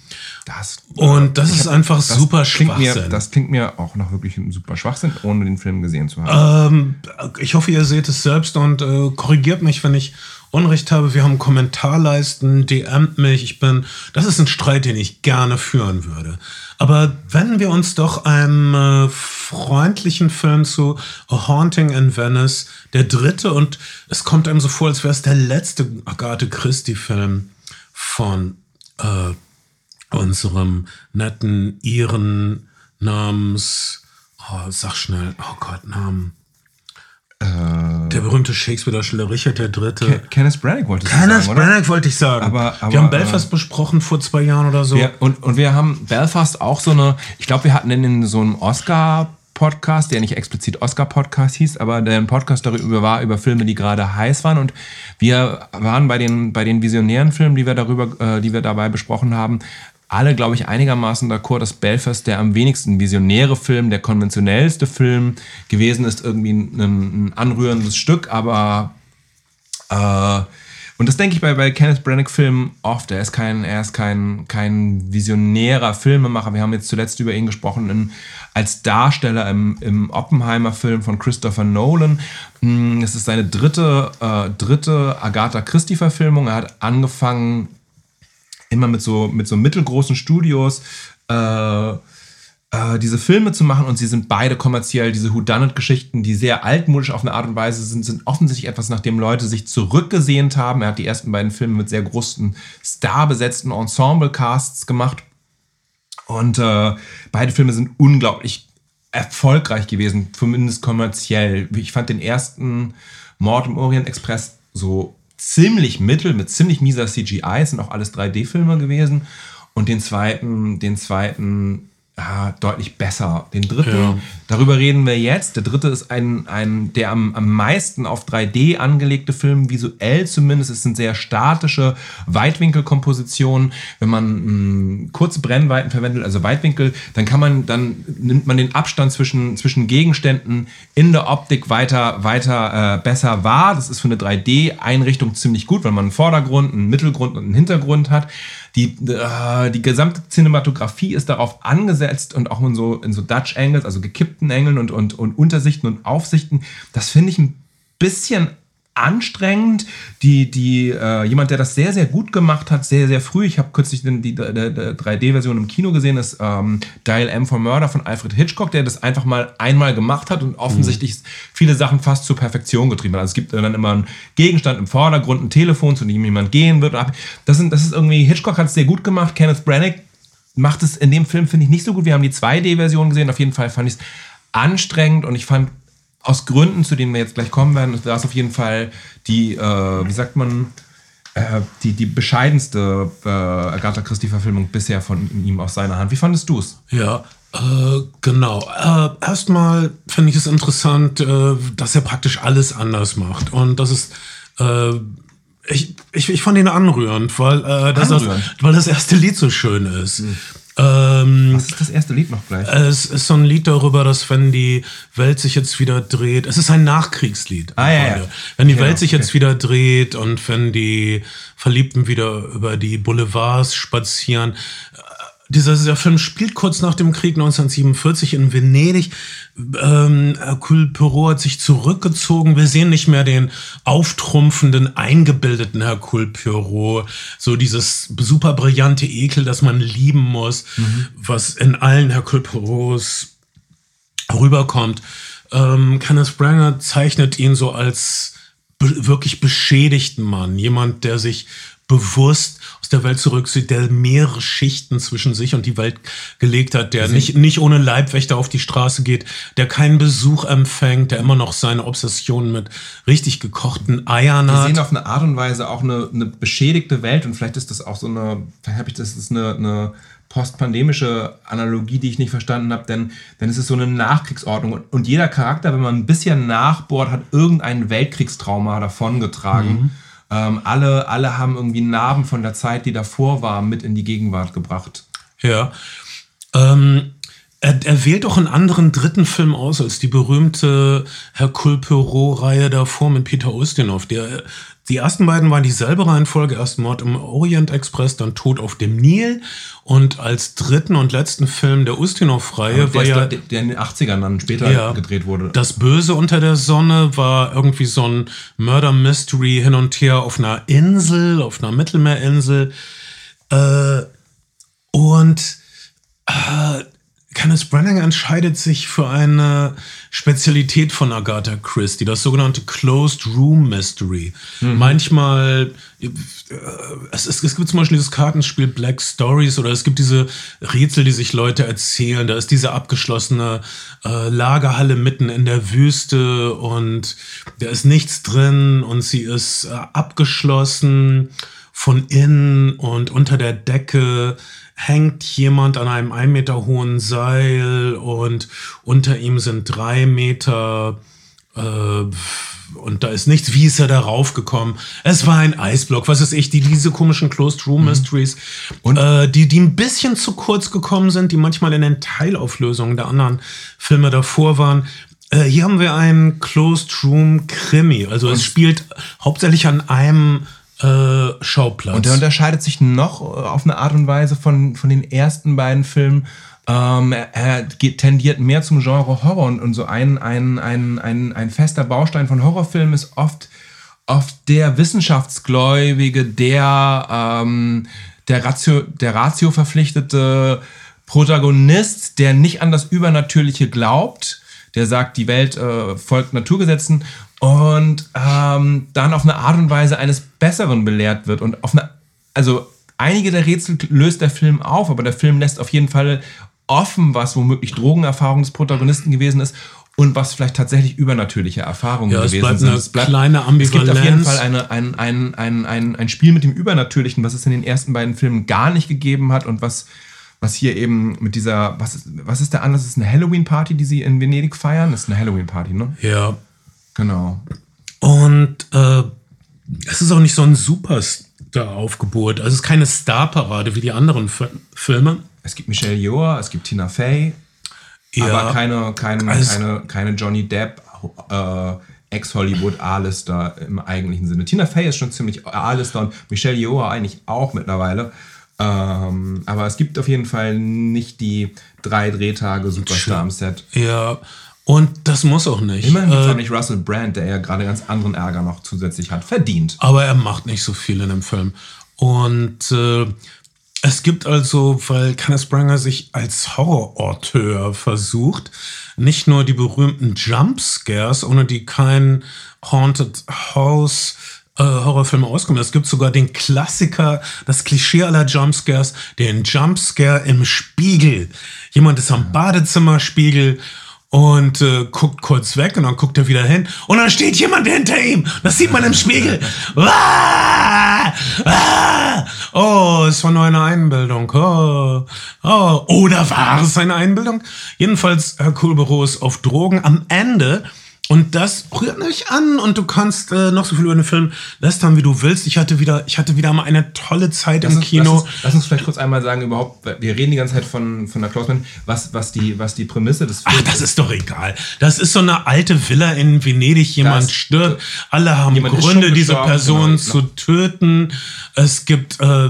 Das, Und das ist hab- einfach das super klingt mir, Schwachsinn. Das klingt mir auch nach wirklich super Schwachsinn, ohne den Film gesehen zu haben. Ähm, ich hoffe, ihr seht es selbst und äh, korrigiert mich, wenn ich Unrecht habe. Wir haben Kommentarleisten, DMt mich. Ich bin, das ist ein Streit, den ich gerne führen würde. Aber wenn wir uns doch einem äh, freundlichen Film zu A Haunting in Venice, der dritte und es kommt einem so vor, als wäre es der letzte Agathe Christie-Film von äh, unserem netten Iren namens, oh, sag schnell, oh Gott, Namen. Der berühmte Shakespeare-Darsteller Richard der Dritte. Ke- Kenneth Branagh wollte ich Kenneth sagen, oder? Branagh wollte ich sagen. Aber- aber, wir haben äh, Belfast besprochen vor zwei Jahren oder so. Wir, und, und wir haben Belfast auch so eine, ich glaube, wir hatten in so einem Oscar-Podcast, der nicht explizit Oscar-Podcast hieß, aber der ein Podcast darüber war, über Filme, die gerade heiß waren. Und wir waren bei den, bei den visionären Filmen, die wir darüber, äh, die wir dabei besprochen haben, alle, glaube ich, einigermaßen d'accord, dass Belfast der am wenigsten visionäre Film, der konventionellste Film gewesen ist, irgendwie ein, ein anrührendes Stück, aber äh, und das denke ich bei, bei Kenneth Branagh-Filmen oft. Er ist kein, er ist kein, kein visionärer Filmemacher. Wir haben jetzt zuletzt über ihn gesprochen in, als Darsteller im, im Oppenheimer-Film von Christopher Nolan. Es ist seine dritte, äh, dritte Agatha Christie-Verfilmung. Er hat angefangen immer mit so, mit so mittelgroßen Studios äh, äh, diese Filme zu machen und sie sind beide kommerziell, diese Whodunit-Geschichten, die sehr altmodisch auf eine Art und Weise sind, sind offensichtlich etwas, nachdem Leute sich zurückgesehnt haben. Er hat die ersten beiden Filme mit sehr großen, starbesetzten Ensemble-Casts gemacht und äh, beide Filme sind unglaublich erfolgreich gewesen, zumindest kommerziell. Ich fand den ersten Mord im Orient Express so ziemlich mittel, mit ziemlich mieser CGI, sind auch alles 3D-Filme gewesen. Und den zweiten, den zweiten ah, deutlich besser. Den dritten, Ja. darüber reden wir jetzt. Der dritte ist ein, ein der am, am meisten auf 3D angelegte Film, visuell zumindest. Es sind sehr statische Weitwinkelkompositionen. Wenn man mh, kurze Brennweiten verwendet, also Weitwinkel, dann kann man, dann nimmt man den Abstand zwischen, zwischen Gegenständen in der Optik weiter, weiter äh, besser wahr. Das ist für eine 3D-Einrichtung ziemlich gut, weil man einen Vordergrund, einen Mittelgrund und einen Hintergrund hat. Die, äh, die gesamte Cinematografie ist darauf angesetzt und auch in so, in so Dutch Angles, also gekippten Engeln und, und, und Untersichten und Aufsichten. Das finde ich ein bisschen anstrengend. Die, die, äh, jemand, der das sehr, sehr gut gemacht hat, sehr, sehr früh. Ich habe kürzlich den, die, die, die 3D-Version im Kino gesehen, ist ähm, Dial M for Murder von Alfred Hitchcock, der das einfach mal einmal gemacht hat und offensichtlich viele Sachen fast zur Perfektion getrieben hat. Also es gibt dann immer einen Gegenstand im Vordergrund, ein Telefon, zu dem jemand gehen wird. Das, sind, das ist irgendwie, Hitchcock hat es sehr gut gemacht. Kenneth Branagh macht es in dem Film, finde ich, nicht so gut. Wir haben die 2D-Version gesehen. Auf jeden Fall fand ich es anstrengend und ich fand aus Gründen, zu denen wir jetzt gleich kommen werden, da ist auf jeden Fall die, äh, wie sagt man, äh, die, die bescheidenste äh, Agatha Christie-Verfilmung bisher von ihm aus seiner Hand. Wie fandest du es? Ja, äh, genau. Äh, erstmal finde ich es interessant, äh, dass er praktisch alles anders macht. Und das ist. Ich, ich, ich fand ihn anrührend, weil, äh, das, das, Anrührend? weil das erste Lied so schön ist. Ähm, Was ist das erste Lied noch gleich? es ist so ein Lied darüber, dass wenn die Welt sich jetzt wieder dreht, es ist ein Nachkriegslied. Ah, ja, ja. Wenn die Genau, Welt sich jetzt okay. wieder dreht und wenn die Verliebten wieder über die Boulevards spazieren. Dieser, Film spielt kurz nach dem Krieg 1947 in Venedig. Ähm, Hercule Poirot hat sich zurückgezogen. Wir sehen nicht mehr den auftrumpfenden, eingebildeten Hercule Poirot. So dieses super brillante Ekel, das man lieben muss, was in allen Hercule Poirots rüberkommt. Ähm, Kenneth Branagh zeichnet ihn so als be wirklich beschädigten Mann. Jemand, der sich bewusst aus der Welt zurückzieht, der mehrere Schichten zwischen sich und die Welt gelegt hat, der nicht, nicht ohne Leibwächter auf die Straße geht, der keinen Besuch empfängt, der immer noch seine Obsession mit richtig gekochten Eiern Wir hat. sehen auf eine Art und Weise auch eine, eine beschädigte Welt und vielleicht ist das auch so eine, vielleicht habe ich das ist eine, eine postpandemische Analogie, die ich nicht verstanden habe, denn, denn es ist so eine Nachkriegsordnung und, und jeder Charakter, wenn man ein bisschen nachbohrt, hat irgendein Weltkriegstrauma davongetragen. Ähm, alle, alle haben irgendwie Narben von der Zeit, die davor war, mit in die Gegenwart gebracht. Ja. Ähm, er, er wählt auch einen anderen dritten Film aus als die berühmte Hercule Poirot-Reihe davor mit Peter Ustinov. Der, die ersten beiden waren dieselbe Reihenfolge. Erst Mord im Orient Express, dann Tod auf dem Nil. Und als dritten und letzten Film der Ustinov-Reihe Der, war ja der, der in den 80ern dann später Ja. gedreht wurde. das Böse unter der Sonne war irgendwie so ein Murder Mystery hin und her auf einer Insel, auf einer Mittelmeerinsel. Äh, und äh, Kenneth Branagh entscheidet sich für eine Spezialität von Agatha Christie, das sogenannte Closed Room Mystery. Manchmal, äh, es, es, es gibt zum Beispiel dieses Kartenspiel Black Stories oder es gibt diese Rätsel, die sich Leute erzählen. Da ist diese abgeschlossene äh, Lagerhalle mitten in der Wüste und da ist nichts drin und sie ist äh, abgeschlossen von innen und unter der Decke hängt jemand an einem ein Meter hohen Seil und unter ihm sind drei Meter äh, und da ist nichts. Wie ist er darauf gekommen? Es war ein Eisblock, was weiß ich, die diese komischen Closed Room Mysteries, und äh, die, die ein bisschen zu kurz gekommen sind, die manchmal in den Teilauflösungen der anderen Filme davor waren. Äh, hier haben wir einen Closed Room Krimi. Also es spielt hauptsächlich an einem äh, Schauplatz. Und der unterscheidet sich noch äh, auf eine Art und Weise von, von den ersten beiden Filmen. Ähm, er, er tendiert mehr zum Genre Horror und, und so ein, ein, ein, ein, ein fester Baustein von Horrorfilmen ist oft, oft der Wissenschaftsgläubige, der, ähm, der, Ratio, der Ratio verpflichtete Protagonist, der nicht an das Übernatürliche glaubt, der sagt, die Welt äh, folgt Naturgesetzen und ähm, dann auf eine Art und Weise eines Besseren belehrt wird und auf eine, also einige der Rätsel löst der Film auf, aber der Film lässt auf jeden Fall offen, was womöglich Drogenerfahrung des Protagonisten gewesen ist und was vielleicht tatsächlich übernatürliche Erfahrungen Ja, es gewesen bleibt sind. eine kleine Es gibt auf jeden Ambivalenz. Fall eine, ein, ein, ein, ein, ein Spiel mit dem Übernatürlichen, was es in den ersten beiden Filmen gar nicht gegeben hat und was, was hier eben mit dieser, was ist, was ist der Anlass? Das ist eine Halloween-Party, die sie in Venedig feiern. Das ist eine Halloween-Party, ne? Ja. Genau. Und äh, es ist auch nicht so ein Superstar-Aufgebot. Also es ist keine Starparade wie die anderen Fi- Filme. Es gibt Michelle Yeoh, es gibt Tina Fey, aber keine, keine, Also- keine, keine Johnny Depp, äh, Ex-Hollywood A-Lister im eigentlichen Sinne. Tina Fey ist schon ziemlich A-Lister und Michelle Yeoh eigentlich auch mittlerweile. Ähm, aber es gibt auf jeden Fall nicht die drei Drehtage Superstar am Set. Ja. Und das muss auch nicht. Immerhin Äh, auch nicht Russell Brand, der ja gerade ganz anderen Ärger noch zusätzlich hat. Verdient. aber er macht nicht so viel in dem Film. Und äh, es gibt also, weil Kenneth Branagh sich als Horrorauteur versucht, nicht nur die berühmten Jumpscares, ohne die kein Haunted House äh, Horrorfilm auskommt. Es gibt sogar den Klassiker, das Klischee aller Jumpscares, den Jumpscare im Spiegel. Jemand ist am Badezimmerspiegel und äh, guckt kurz weg und dann guckt er wieder hin und dann steht jemand hinter ihm. Das sieht man im Spiegel. (laughs) Ah! Ah! Oh, es war nur eine Einbildung. Oh. Oh. Oder war es eine Einbildung? Jedenfalls, Herr Kulbero ist auf Drogen am Ende. Und das rührt mich an und du kannst äh, noch so viel über den Film lästern, wie du willst. Ich hatte wieder, ich hatte wieder mal eine tolle Zeit Lass im uns, Kino. Lass uns, lass uns vielleicht kurz einmal sagen, überhaupt, wir reden die ganze Zeit von, von der Klausmann, was, was, die, was die Prämisse des Ach, Films das ist doch egal. Das ist so eine alte Villa in Venedig. Jemand Das- stirbt. Alle haben ist Gründe, diese Person genau. zu töten. Es gibt, äh,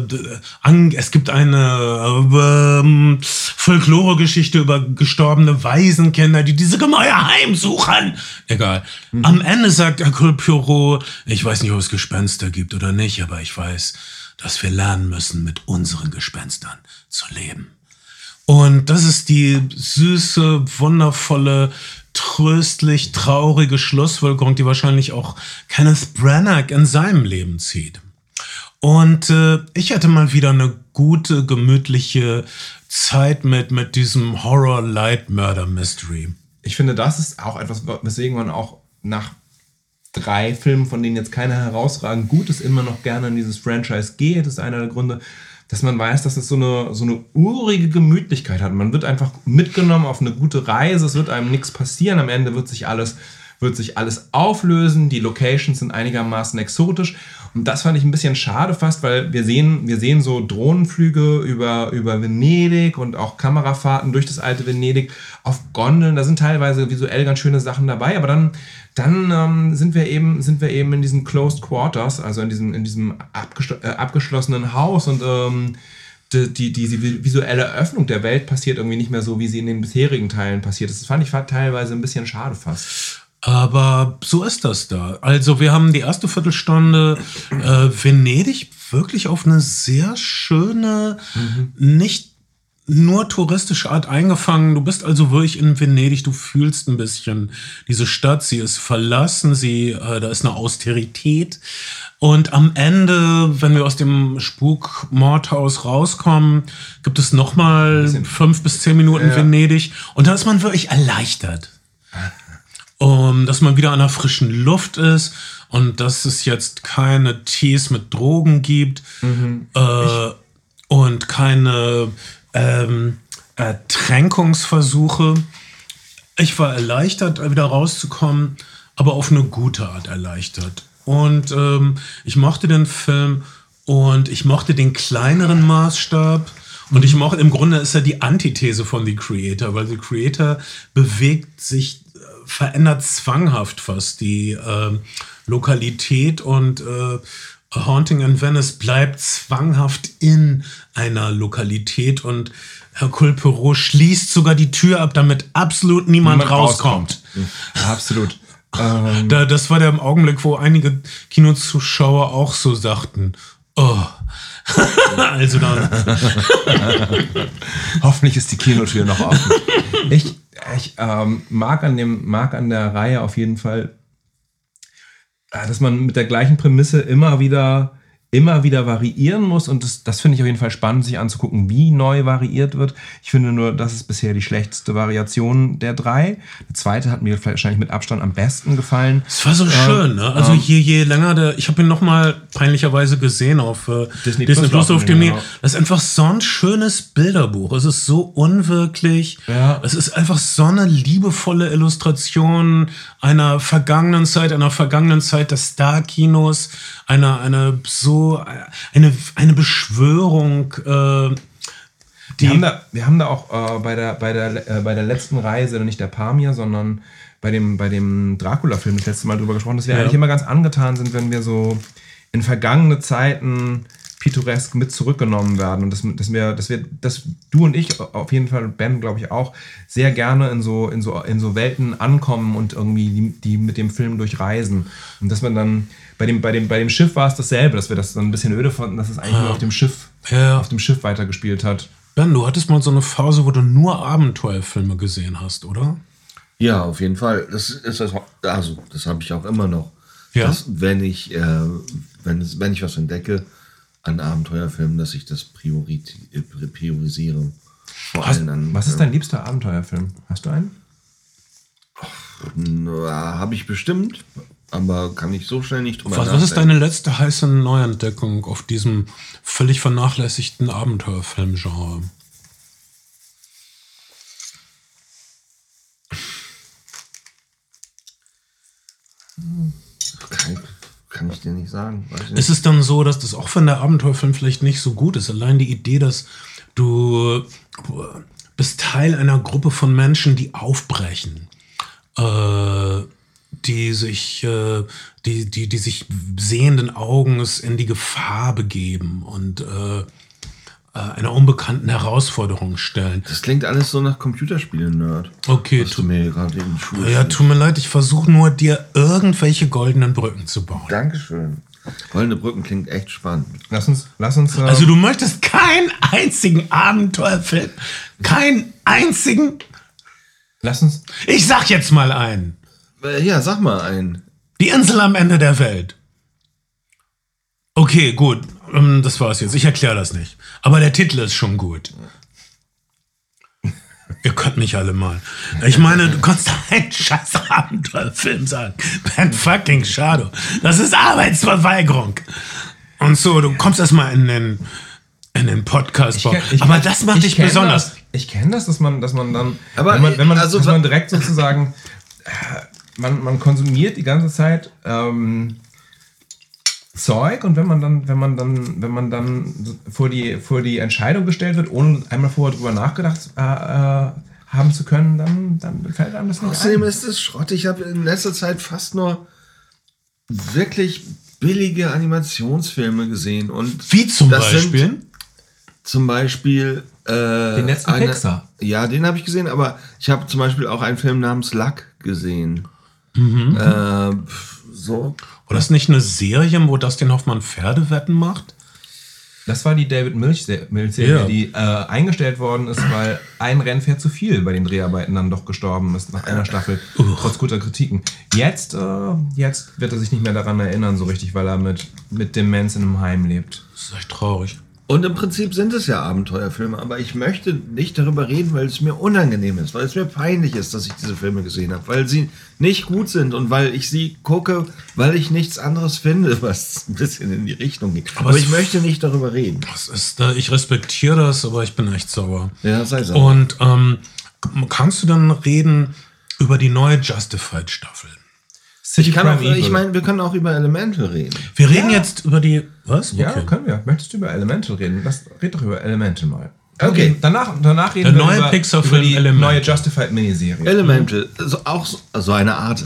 an, es gibt eine ähm, Folklore-Geschichte über gestorbene Waisenkinder, die diese Gemäuer heimsuchen. Egal. Mhm. Am Ende sagt Hercule Poirot, ich weiß nicht, ob es Gespenster gibt oder nicht, aber ich weiß, dass wir lernen müssen, mit unseren Gespenstern zu leben. Und das ist die süße, wundervolle, tröstlich traurige Schlussfolgerung, die wahrscheinlich auch Kenneth Branagh in seinem Leben zieht. Und äh, ich hatte mal wieder eine gute, gemütliche Zeit mit, mit diesem Horror Light Murder Mystery. Ich finde, das ist auch etwas, weswegen man auch nach drei Filmen, von denen jetzt keiner herausragend gut ist, immer noch gerne in dieses Franchise geht. Das ist einer der Gründe, dass man weiß, dass es so eine, so eine urige Gemütlichkeit hat. Man wird einfach mitgenommen auf eine gute Reise, es wird einem nichts passieren, am Ende wird sich alles wird sich alles auflösen, die Locations sind einigermaßen exotisch. Und das fand ich ein bisschen schade fast, weil wir sehen, wir sehen so Drohnenflüge über, über Venedig und auch Kamerafahrten durch das alte Venedig auf Gondeln, da sind teilweise visuell ganz schöne Sachen dabei, aber dann, dann ähm, sind, wir eben, sind wir eben in diesen Closed Quarters, also in diesem, in diesem abgeschl äh, abgeschlossenen Haus. Und ähm, die, die, diese visuelle Öffnung der Welt passiert irgendwie nicht mehr so, wie sie in den bisherigen Teilen passiert ist. Das fand ich teilweise ein bisschen schade fast. Aber so ist das da. Also wir haben die erste Viertelstunde äh, Venedig wirklich auf eine sehr schöne, nicht nur touristische Art eingefangen. Du bist also wirklich in Venedig, du fühlst ein bisschen diese Stadt, sie ist verlassen, sie, äh, da ist eine Austerität. Und am Ende, wenn wir aus dem Spukmordhaus rauskommen, gibt es nochmal fünf bis zehn Minuten Venedig. Und da ist man wirklich erleichtert um, dass man wieder an der frischen Luft ist und dass es jetzt keine Tees mit Drogen gibt äh, und keine ähm, Ertränkungsversuche. Ich war erleichtert, wieder rauszukommen, aber auf eine gute Art erleichtert. Und ähm, ich mochte den Film und ich mochte den kleineren Maßstab. Und ich mochte, im Grunde ist er die Antithese von The Creator, weil The Creator bewegt sich, verändert zwanghaft fast die äh, Lokalität und äh, A Haunting in Venice bleibt zwanghaft in einer Lokalität und Hercule Poirot schließt sogar die Tür ab, damit absolut niemand, Niemand rauskommt. Ja, absolut. ähm, (laughs) Da, das war der Augenblick, wo einige Kinozuschauer auch so sagten, oh. (laughs) also dann, (laughs) hoffentlich ist die Kinotür noch offen. ich ich ähm, mag, an dem, mag an der Reihe auf jeden Fall, äh, dass man mit der gleichen Prämisse immer wieder immer wieder variieren muss und das, das finde ich auf jeden Fall spannend, sich anzugucken, wie neu variiert wird. Ich finde nur, das ist bisher die schlechteste Variation der drei. Die zweite hat mir wahrscheinlich mit Abstand am besten gefallen. Es war so schön, ne? Also je, je länger der, ich habe ihn noch mal peinlicherweise gesehen auf äh, Disney Disney, Plus auf dem genau. Das ist einfach so ein schönes Bilderbuch. Es ist so unwirklich. Ja. Es ist einfach so eine liebevolle Illustration einer vergangenen Zeit, einer vergangenen Zeit des Star-Kinos, einer, eine so, eine, eine Beschwörung, äh, Wir haben da, wir haben da auch äh, bei, der, bei, der, äh, bei der letzten Reise, nicht der Pamir, sondern bei dem, bei dem Dracula-Film das letzte Mal drüber gesprochen, dass wir Ja. eigentlich immer ganz angetan sind, wenn wir so in vergangene Zeiten pittoresk mit zurückgenommen werden. Und dass, dass, wir, dass, wir, dass du und ich, auf jeden Fall, Ben, glaube ich auch, sehr gerne in so, in, so, in so Welten ankommen und irgendwie die, die mit dem Film durchreisen. Und dass man dann, bei dem, bei dem, bei dem Schiff war es dasselbe, dass wir das dann ein bisschen öde fanden, dass es eigentlich nur auf dem Schiff, Ja. auf dem Schiff weitergespielt hat. Ben, du hattest mal so eine Phase, wo du nur Abenteuerfilme gesehen hast, oder? Ja, auf jeden Fall. Das ist das, also das habe ich auch immer noch. Ja. Dass, wenn ich, äh, wenn, es, wenn ich was entdecke an Abenteuerfilmen, dass ich das priori äh, priorisiere. Vor Hast- allen anderen. Was ist dein liebster Abenteuerfilm? Hast du einen? Habe ich bestimmt, aber kann ich so schnell nicht drüber Was, was ist nachdenken. deine letzte heiße Neuentdeckung auf diesem völlig vernachlässigten Abenteuerfilmgenre? Kann, kann ich dir nicht sagen. Ich nicht. Ist es dann so, dass das auch wenn der Abenteuerfilm vielleicht nicht so gut ist? Allein die Idee, dass du bist Teil einer Gruppe von Menschen, die aufbrechen, äh, die sich, äh, die, die, die sich sehenden Augens in die Gefahr begeben und äh, äh, einer unbekannten Herausforderung stellen. Das klingt alles so nach Computerspielen, Nerd. Okay, du mir gerade die Schuhe Ja, tut mir leid, ich versuche nur, dir irgendwelche goldenen Brücken zu bauen. Dankeschön. Goldene Brücken klingt echt spannend. Lass uns, lass uns. Äh, Also du möchtest keinen einzigen Abenteuerfilm, keinen einzigen. lass uns. Ich sag jetzt mal einen. Äh, Ja, sag mal einen. Die Insel am Ende der Welt. Okay, gut. ähm, Das war's jetzt. Ich erkläre das nicht. Aber der Titel ist schon gut. Ihr könnt mich alle mal. Ich meine, du kannst (laughs) einen scheiß Abenteuerfilm sagen. Ben fucking Shadow. Das ist Arbeitsverweigerung. Und so, du kommst erstmal in den, in den Podcast. kenn- ich Aber das macht ich dich besonders. Das, ich kenne das, dass man, dass man dann, Aber, wenn man, wenn man, also- dass man direkt sozusagen, äh, man, man konsumiert die ganze Zeit ähm, Zeug und wenn man dann, wenn man dann, wenn man dann vor die, vor die Entscheidung gestellt wird, ohne einmal vorher drüber nachgedacht äh, äh, haben zu können, dann, dann fällt einem das nicht Außerdem ein. ist es Schrott. Ich habe in letzter Zeit fast nur wirklich billige Animationsfilme gesehen. Und Wie zum das sind Beispiel? Zum Beispiel. Äh, Den letzten Pixar. Ja, den habe ich gesehen, aber ich habe zum Beispiel auch einen Film namens Luck gesehen. Mhm. Äh, so. Oder ist nicht eine Serie, wo Dustin Hoffmann Pferdewetten macht? Das war die David Milch-Serie, Milch-Serie, Ja. die äh, eingestellt worden ist, weil ein Rennpferd zu viel bei den Dreharbeiten dann doch gestorben ist nach einer Staffel, trotz guter Kritiken. Jetzt, äh, jetzt wird er sich nicht mehr daran erinnern, so richtig, weil er mit, mit Demenz in einem Heim lebt. Das ist echt traurig. Und im Prinzip sind es ja Abenteuerfilme, aber ich möchte nicht darüber reden, weil es mir unangenehm ist, weil es mir peinlich ist, dass ich diese Filme gesehen habe, weil sie nicht gut sind und weil ich sie gucke, weil ich nichts anderes finde, (laughs) was ein bisschen in die Richtung geht. Aber Aber, ich möchte nicht darüber reden. Das ist, äh, ich respektiere das, aber ich bin echt sauer. Ja, sei so. Und ähm, kannst du dann reden über die neue Justified-Staffel? City ich kann auch, Crime Evil. ich meine, wir können auch über Elemental reden. Wir reden jetzt über die. Was? ja, können wir. Möchtest du über Elemental reden? Lass, red doch über Elemental mal. Okay. danach, danach reden Der wir neue über, Pixar-Film über die Elemental. neue Justified Miniserie. Elemental, so, auch so, so eine Art,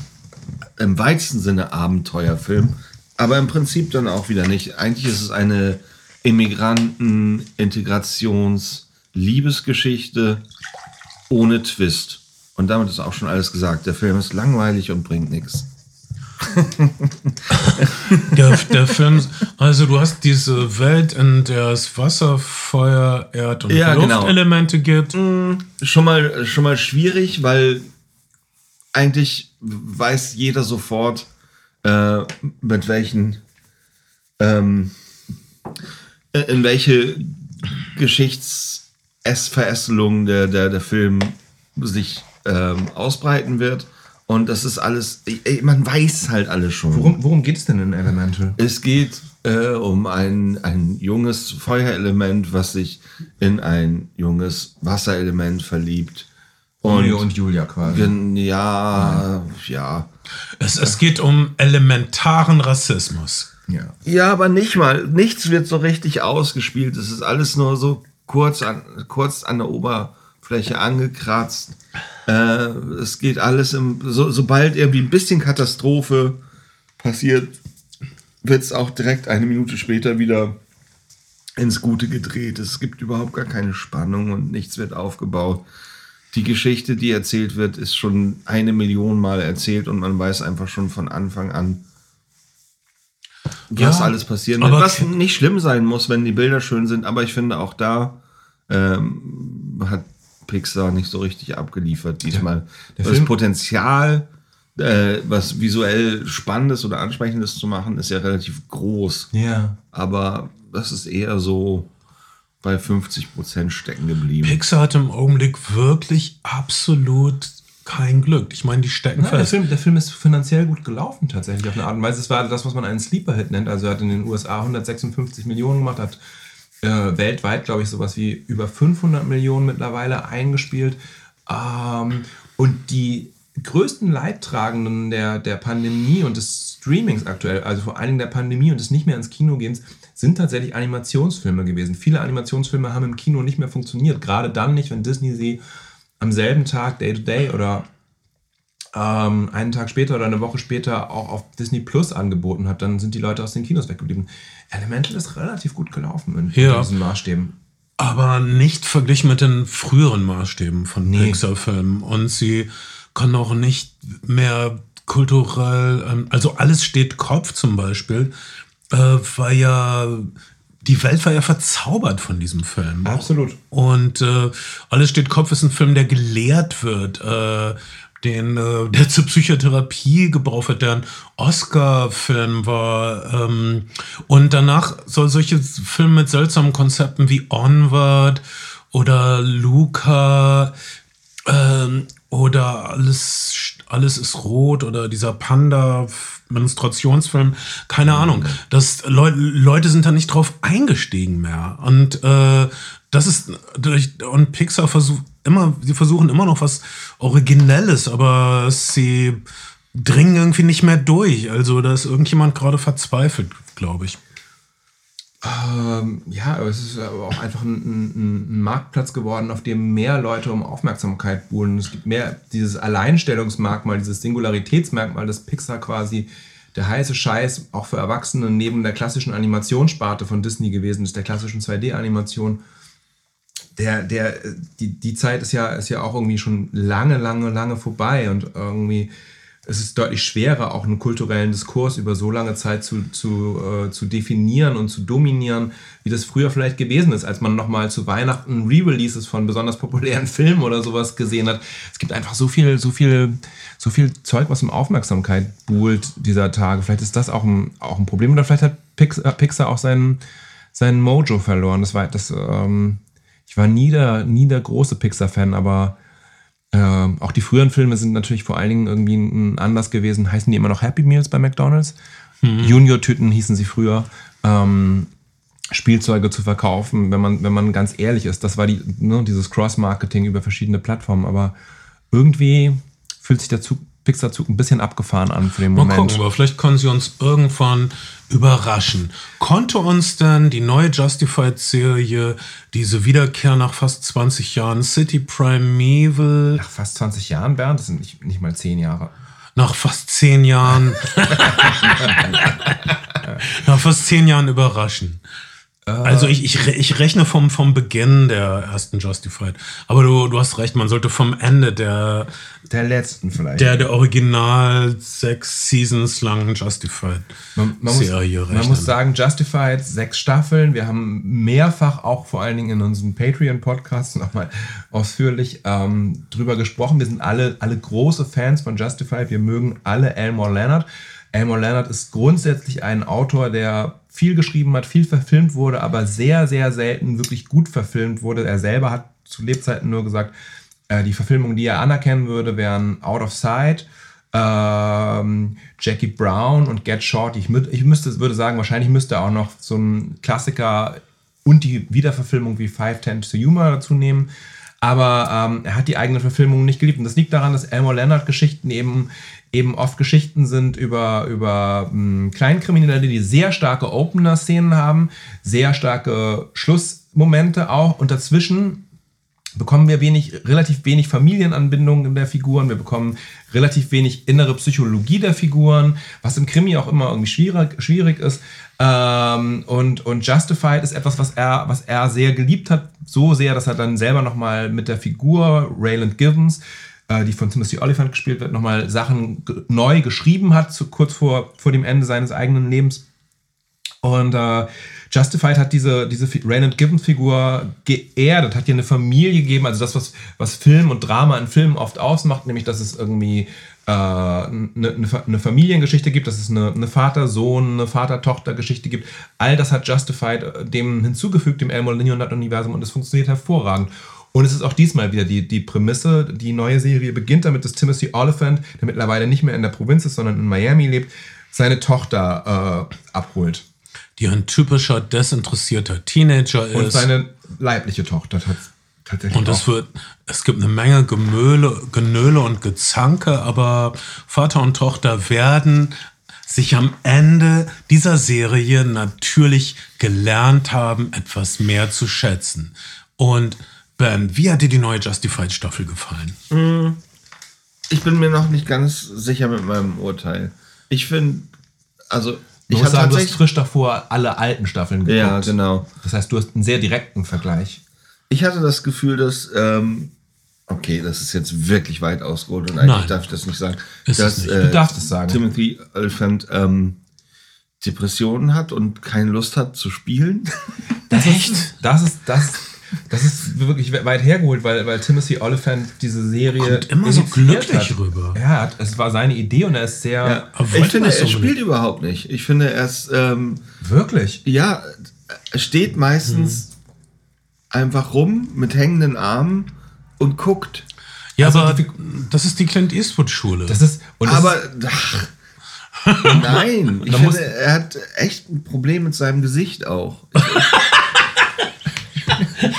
im weitesten Sinne Abenteuerfilm, aber im Prinzip dann auch wieder nicht. Eigentlich ist es eine Immigranten-Integrations-Liebesgeschichte ohne Twist. Und damit ist auch schon alles gesagt. Der Film ist langweilig und bringt nichts. (laughs) Der, der Film. Also, du hast diese Welt, in der es Wasser, Feuer, Erd- und Ja, genau. Luftelemente gibt. Schon mal, schon mal schwierig, weil eigentlich weiß jeder sofort, äh, mit welchen ähm, äh, in welche Geschichtsverästelung der, der, der Film sich ähm, ausbreiten wird. Und das ist alles, ey, man weiß halt alles schon. Worum, worum geht es denn in Elemental? Es geht äh, um ein, ein junges Feuerelement, was sich in ein junges Wasserelement verliebt. Romeo und Julia quasi. Ja, ja. Es, es geht um elementaren Rassismus. Ja. Ja, aber nicht mal. Nichts wird so richtig ausgespielt. Es ist alles nur so kurz an, kurz an der Oberfläche angekratzt. Äh, es geht alles im. So, sobald irgendwie ein bisschen Katastrophe passiert, wird es auch direkt eine Minute später wieder ins Gute gedreht. Es gibt überhaupt gar keine Spannung und nichts wird aufgebaut. Die Geschichte, die erzählt wird, ist schon eine Million Mal erzählt und man weiß einfach schon von Anfang an, was Ja, alles passieren wird. Was nicht schlimm sein muss, wenn die Bilder schön sind, aber ich finde auch da ähm, hat Pixar nicht so richtig abgeliefert diesmal. der das Film- Potenzial, äh, was visuell Spannendes oder Ansprechendes zu machen, ist ja relativ groß. Ja. Aber das ist eher so bei 50 Prozent stecken geblieben. Pixar hat im Augenblick wirklich absolut kein Glück. Ich meine, die stecken Ja, der, fest. Film, der Film ist finanziell gut gelaufen, tatsächlich, auf eine Art und Weise. Es war das, was man einen Sleeper-Hit nennt. Also, er hat in den USA 156 Millionen gemacht, hat äh, weltweit, glaube ich, sowas wie über 500 Millionen mittlerweile eingespielt. Ähm, und die größten Leidtragenden der, der Pandemie und des Streamings aktuell, also vor allen Dingen der Pandemie und des nicht mehr ins Kino gehens, sind tatsächlich Animationsfilme gewesen. Viele Animationsfilme haben im Kino nicht mehr funktioniert. Gerade dann nicht, wenn Disney sie am selben Tag, Day to Day oder ähm, einen Tag später oder eine Woche später auch auf Disney Plus angeboten hat, dann sind die Leute aus den Kinos weggeblieben. Elemental ist relativ gut gelaufen in, Ja. in diesen Maßstäben. aber nicht verglichen mit den früheren Maßstäben von Nee. Pixar-Filmen. Und sie können auch nicht mehr kulturell, ähm, also alles steht Kopf zum Beispiel, äh, war ja, die Welt war ja verzaubert von diesem Film. Absolut. Und äh, Alles steht Kopf ist ein Film, der gelehrt wird, äh, den, äh, der zur Psychotherapie gebraucht wird, der ein Oscar-Film war. Ähm, und danach soll solche Filme mit seltsamen Konzepten wie Onward oder Luca ähm, oder alles, alles ist rot oder dieser Panda Menstruationsfilm, keine Ahnung. Das Leu Leute sind da nicht drauf eingestiegen mehr. Und äh, das ist durch, und Pixar versucht immer, sie versuchen immer noch was Originelles, aber sie dringen irgendwie nicht mehr durch. Also da ist irgendjemand gerade verzweifelt, glaube ich. Ähm, ja, aber es ist aber auch einfach ein, ein, ein Marktplatz geworden, auf dem mehr Leute um Aufmerksamkeit buhlen. Es gibt mehr dieses Alleinstellungsmerkmal, dieses Singularitätsmerkmal, das Pixar quasi der heiße Scheiß auch für Erwachsene neben der klassischen Animationssparte von Disney gewesen ist, der klassischen 2D-Animation. Der, der, die, die Zeit ist ja, ist ja auch irgendwie schon lange, lange, lange vorbei und irgendwie es ist deutlich schwerer, auch einen kulturellen Diskurs über so lange Zeit zu, zu, äh, zu definieren und zu dominieren, wie das früher vielleicht gewesen ist, als man nochmal zu Weihnachten Re-Releases von besonders populären (laughs) Filmen oder sowas gesehen hat. Es gibt einfach so viel, so viel, so viel Zeug, was um Aufmerksamkeit buhlt dieser Tage. Vielleicht ist das auch ein, auch ein Problem oder vielleicht hat Pixar, Pixar auch seinen, seinen Mojo verloren. Das war, das, ähm, ich war nie der, nie der große Pixar-Fan, aber ähm, auch die früheren Filme sind natürlich vor allen Dingen irgendwie ein anders gewesen. Heißen die immer noch Happy Meals bei McDonalds? Junior-Tüten hießen sie früher. Ähm, Spielzeuge zu verkaufen, wenn man, wenn man ganz ehrlich ist. Das war die, ne, dieses Cross-Marketing über verschiedene Plattformen. Aber irgendwie fühlt sich der Zug, Pixar-Zug ein bisschen abgefahren an für den Mal Moment. gucken, aber vielleicht können sie uns irgendwann überraschen. Konnte uns denn die neue Justified-Serie, diese Wiederkehr nach fast 20 Jahren, City Primeval, Nach fast 20 Jahren, Bernd, das sind nicht, nicht mal 10 Jahre. nach fast 10 Jahren, (laughs) nach fast 10 Jahren überraschen? Also ich, ich, ich rechne vom, vom Beginn der ersten Justified. Aber du, du hast recht, man sollte vom Ende der, Der letzten vielleicht. der, der original sechs Seasons langen Justified Man, man, muss, Serie man rechnen. muss sagen, Justified, sechs Staffeln. Wir haben mehrfach auch vor allen Dingen in unserem Patreon-Podcast nochmal ausführlich ähm, drüber gesprochen. Wir sind alle, alle große Fans von Justified. Wir mögen alle Elmore Leonard. Elmore Leonard ist grundsätzlich ein Autor, der viel geschrieben hat, viel verfilmt wurde, aber sehr, sehr selten wirklich gut verfilmt wurde. Er selber hat zu Lebzeiten nur gesagt, äh, die Verfilmungen, die er anerkennen würde, wären Out of Sight, ähm, Jackie Brown und Get Short. Ich, ich müsste, würde sagen, wahrscheinlich müsste er auch noch so ein Klassiker und die Wiederverfilmung wie Five Ten to Humor dazu nehmen. Aber ähm, er hat die eigenen Verfilmungen nicht geliebt. Und das liegt daran, dass Elmore Leonard-Geschichten eben, eben oft Geschichten sind über, über mh, hm, Kleinkriminelle, die sehr starke Opener-Szenen haben, sehr starke Schlussmomente auch. Und dazwischen bekommen wir wenig, relativ wenig Familienanbindungen in der Figuren, wir bekommen relativ wenig innere Psychologie der Figuren, was im Krimi auch immer irgendwie schwierig, schwierig ist. Ähm, und, und Justified ist etwas, was er, was er sehr geliebt hat, so sehr, dass er dann selber nochmal mit der Figur Rayland Givens, die von Timothy Oliphant gespielt wird, nochmal Sachen neu geschrieben hat, zu, kurz vor, vor dem Ende seines eigenen Lebens. Und äh, Justified hat diese, diese Raymond Gibbons-Figur geerdet, hat ihr eine Familie gegeben, also das, was, was Film und Drama in Filmen oft ausmacht, nämlich dass es irgendwie äh, eine, eine, Familiengeschichte gibt, dass es eine, eine Vater-Sohn, eine Vater-Tochter-Geschichte gibt. All das hat Justified äh, dem hinzugefügt, dem Elmo Leonard-Universum und es funktioniert hervorragend. Und es ist auch diesmal wieder die, die Prämisse. Die neue Serie beginnt damit, dass Timothy Oliphant, der mittlerweile nicht mehr in der Provinz ist, sondern in Miami lebt, seine Tochter äh, abholt die ein typischer desinteressierter Teenager ist. Und seine leibliche Tochter tatsächlich. Und es wird, es gibt eine Menge Gemöle, Genöle und Gezanke, aber Vater und Tochter werden sich am Ende dieser Serie natürlich gelernt haben, etwas mehr zu schätzen. Und Ben, wie hat dir die neue Justified Staffel gefallen? Hm, ich bin mir noch nicht ganz sicher mit meinem Urteil. Ich finde, also ich muss sagen, du hast frisch davor alle alten Staffeln geguckt. Ja, genau. Das heißt, du hast einen sehr direkten Vergleich. Ich hatte das Gefühl, dass, ähm, okay, das ist jetzt wirklich weit ausgeholt und eigentlich Nein. darf ich das nicht sagen, ist dass äh, du darfst es sagen. Timothy Elephant ähm, Depressionen hat und keine Lust hat zu spielen. (laughs) Das (laughs) Echt? Ist, das ist das das ist wirklich weit hergeholt, weil, weil Timothy Oliphant diese Serie Kommt immer so glücklich hat. rüber. Ja, es war seine Idee und er ist sehr. Ja, ich finde, er spielt überhaupt nicht. Ich finde, er ist. Ähm, wirklich? Ja, er steht meistens hm. einfach rum mit hängenden Armen und guckt. Ja, also aber die, das ist die Clint Eastwood-Schule. Das ist. aber. Ach, (laughs) Nein, ich finde, er hat echt ein Problem mit seinem Gesicht auch. (laughs) (laughs)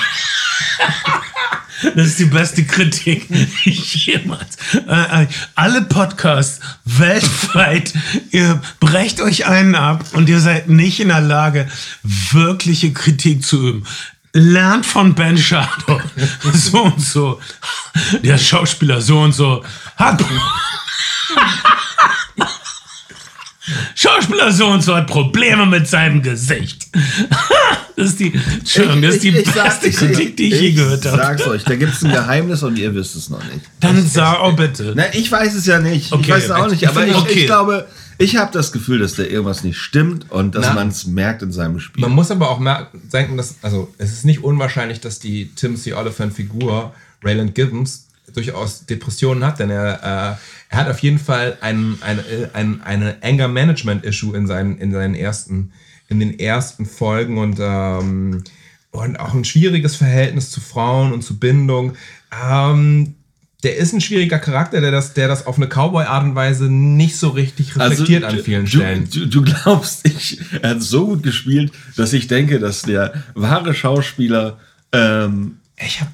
Das ist die beste Kritik, die ich jemals. Äh, äh, alle Podcasts weltweit, ihr brecht euch einen ab und ihr seid nicht in der Lage, wirkliche Kritik zu üben. Lernt von Ben Shadow. (laughs) So und so. Der Schauspieler so und so. Hat. (laughs) Schauspieler so und so hat Probleme mit seinem Gesicht. (laughs) das ist die, Entschuldigung, das ist die ich, ich, beste ich, Kritik, die ich, je gehört habe. Ich sag's euch, da gibt es ein Geheimnis und ihr wisst es noch nicht. Dann sag auch bitte. Nein, ich weiß es ja nicht. Okay, ich weiß es auch nicht, aber ich, okay. ich glaube, ich habe das Gefühl, dass da irgendwas nicht stimmt und dass man es merkt in seinem Spiel. Man muss aber auch denken, dass, also es ist nicht unwahrscheinlich, dass die Timothy Oliphant-Figur, Rayland Gibbons, durchaus Depressionen hat, denn er, äh, er hat auf jeden Fall ein, ein, ein, eine Anger Management Issue in seinen, in seinen ersten, in den ersten Folgen und, ähm, und auch ein schwieriges Verhältnis zu Frauen und zu Bindung. Ähm, der ist ein schwieriger Charakter, der das, der das auf eine Cowboy-Art und Weise nicht so richtig also, reflektiert also, an vielen du, Stellen. Du, du, glaubst, ich, er hat so gut gespielt, dass ich denke, dass der wahre Schauspieler ähm, ich habe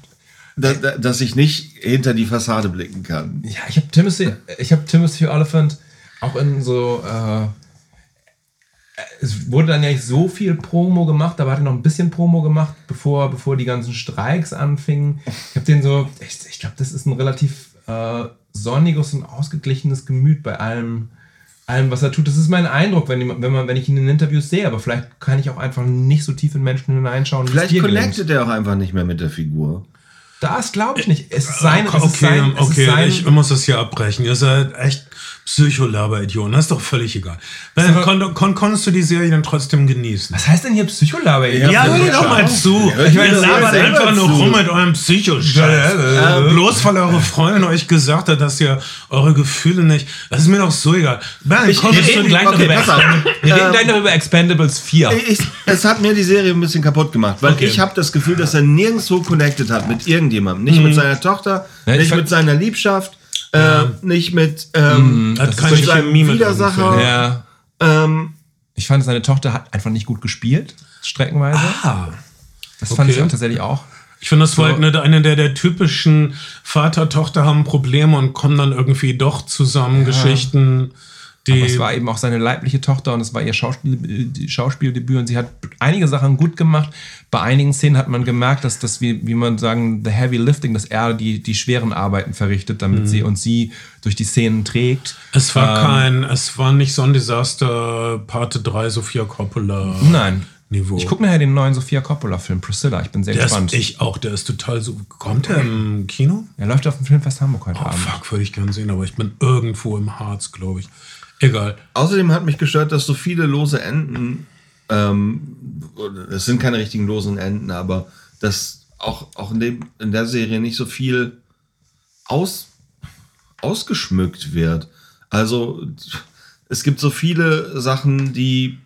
da, da, dass ich nicht hinter die Fassade blicken kann. Ja, ich habe Timothy, ich habe Timothy Oliphant auch in so. Äh, es wurde dann ja nicht so viel Promo gemacht, aber hat er noch ein bisschen Promo gemacht, bevor, bevor die ganzen Streiks anfingen. Ich habe den so, ich, ich glaube, das ist ein relativ äh, sonniges und ausgeglichenes Gemüt bei allem, allem, was er tut. Das ist mein Eindruck, wenn, wenn, man, wenn ich ihn in Interviews sehe, aber vielleicht kann ich auch einfach nicht so tief in Menschen hineinschauen. Vielleicht connectet er auch einfach nicht mehr mit der Figur. Das glaube ich nicht. Es ist seine, okay, es ist sein, okay, sein, ich muss das hier abbrechen. Ihr seid echt Psycholaber-Idioten, das ist doch völlig egal. Ben, kon, kon, konntest du die Serie dann trotzdem genießen? Was heißt denn hier Psycholaber? Ja, hör doch mal zu. hört Ihr mir doch labert einfach nur rum mit eurem Psycho-Scheiß. äh, Bloß weil eure Freundin euch gesagt hat, dass ihr eure Gefühle nicht. Das ist mir doch so egal. Ben, Ich- ich du die gleich noch Okay. Wir reden Ähm, gleich noch über Expendables 4. Ich, es hat mir die Serie ein bisschen kaputt gemacht, weil Okay. ich habe das Gefühl, dass er nirgendwo connected hat mit irgendjemandem. Nicht mit seiner Tochter, Ja, ich nicht mit seiner Liebschaft, äh, nicht mit, ähm, Hat mit seinem Widersacher. Ja. Ähm, Ich fand, seine Tochter hat einfach nicht gut gespielt, streckenweise. Ah. das fand ich okay. auch tatsächlich auch. Ich finde, das war halt eine, eine der, der typischen Vater-Tochter haben Probleme und kommen dann irgendwie doch zusammen. Geschichten, die. Aber es war eben auch seine leibliche Tochter und es war ihr Schauspiel, die Schauspieldebüt und sie hat einige Sachen gut gemacht. Bei einigen Szenen hat man gemerkt, dass das, wie, wie man sagen, the heavy lifting, dass er die, die schweren Arbeiten verrichtet, damit sie und sie durch die Szenen trägt. es war Ähm, kein, es war nicht so ein Desaster, Parte 3, Sophia Coppola. Nein. Niveau. Ich gucke nachher den neuen Sofia Coppola-Film Priscilla. Ich bin sehr Der gespannt. ist, ich auch, der ist total so. Kommt der im Kino? er läuft auf dem Filmfest Hamburg heute Oh, Abend. fuck, würde ich gern sehen, aber ich bin irgendwo im Harz, glaube ich. Egal. außerdem hat mich gestört, dass so viele lose Enden, ähm, es sind keine richtigen losen Enden, aber dass auch, auch in, dem, in der Serie nicht so viel aus, ausgeschmückt wird. Also es gibt so viele Sachen, die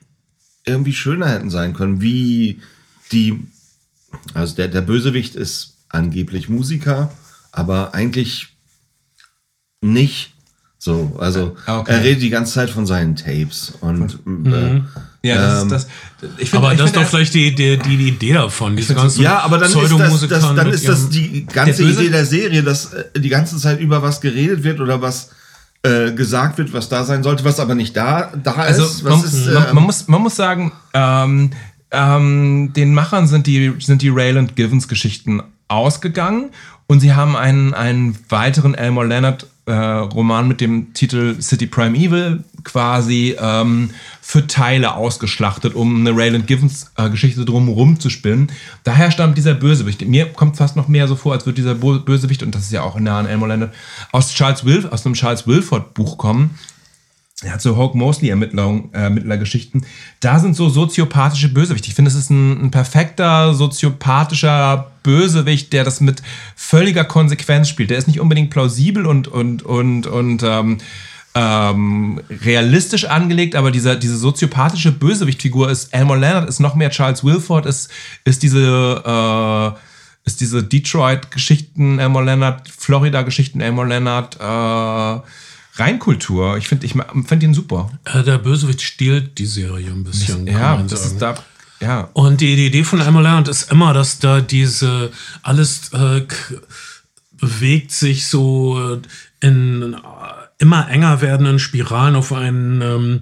irgendwie schöner hätten sein können, wie die, also der, der Bösewicht ist angeblich Musiker, aber eigentlich nicht. So, also Ah, okay. er redet die ganze Zeit von seinen Tapes und äh, Ja, das Ähm, ist das. Ich find- Aber ich das ist doch vielleicht die, die, die, die Idee davon. Diese ganzen ja, aber dann ist das, das, dann ist das die ganze Der Idee der Serie, dass äh, die ganze Zeit über was geredet wird oder was äh, gesagt wird, was da sein sollte, was aber nicht da, da Also ist. man, ist man, ähm, man, muss, man muss sagen, ähm, ähm, den Machern sind die, sind die Rayland Givens Geschichten ausgegangen und sie haben einen, einen weiteren Elmore Leonard äh, Roman mit dem Titel City Primeval quasi ähm, für Teile ausgeschlachtet, um eine Rayland Givens äh, Geschichte drumherum zu spinnen. Daher stammt dieser Bösewicht. Mir kommt fast noch mehr so vor, als würde dieser Bösewicht, und das ist ja auch nah an Elmore Leonard, aus, Charles Wilf, aus einem Charles Wilford Buch kommen. Er hat so Hawk Mosley Ermittler, äh. Da sind so soziopathische Bösewichte. Ich finde, es ist ein, ein perfekter soziopathischer Bösewicht, der das mit völliger Konsequenz spielt. Der ist nicht unbedingt plausibel und, und, und, und ähm, ähm, realistisch angelegt, aber dieser, diese soziopathische Bösewichtfigur ist Elmore Leonard, ist noch mehr Charles Wilford, ist, ist diese, äh, ist diese Detroit-Geschichten Elmore Leonard, Florida-Geschichten Elmore Leonard, äh, Reinkultur. Ich finde ich find ihn super. Äh, der Bösewicht stiehlt die Serie ein bisschen. Ja, das ist da. Ja. Und die, die Idee von Emma Leonard ist immer, dass da diese alles äh, bewegt sich so in äh, immer enger werdenden Spiralen auf einen ähm,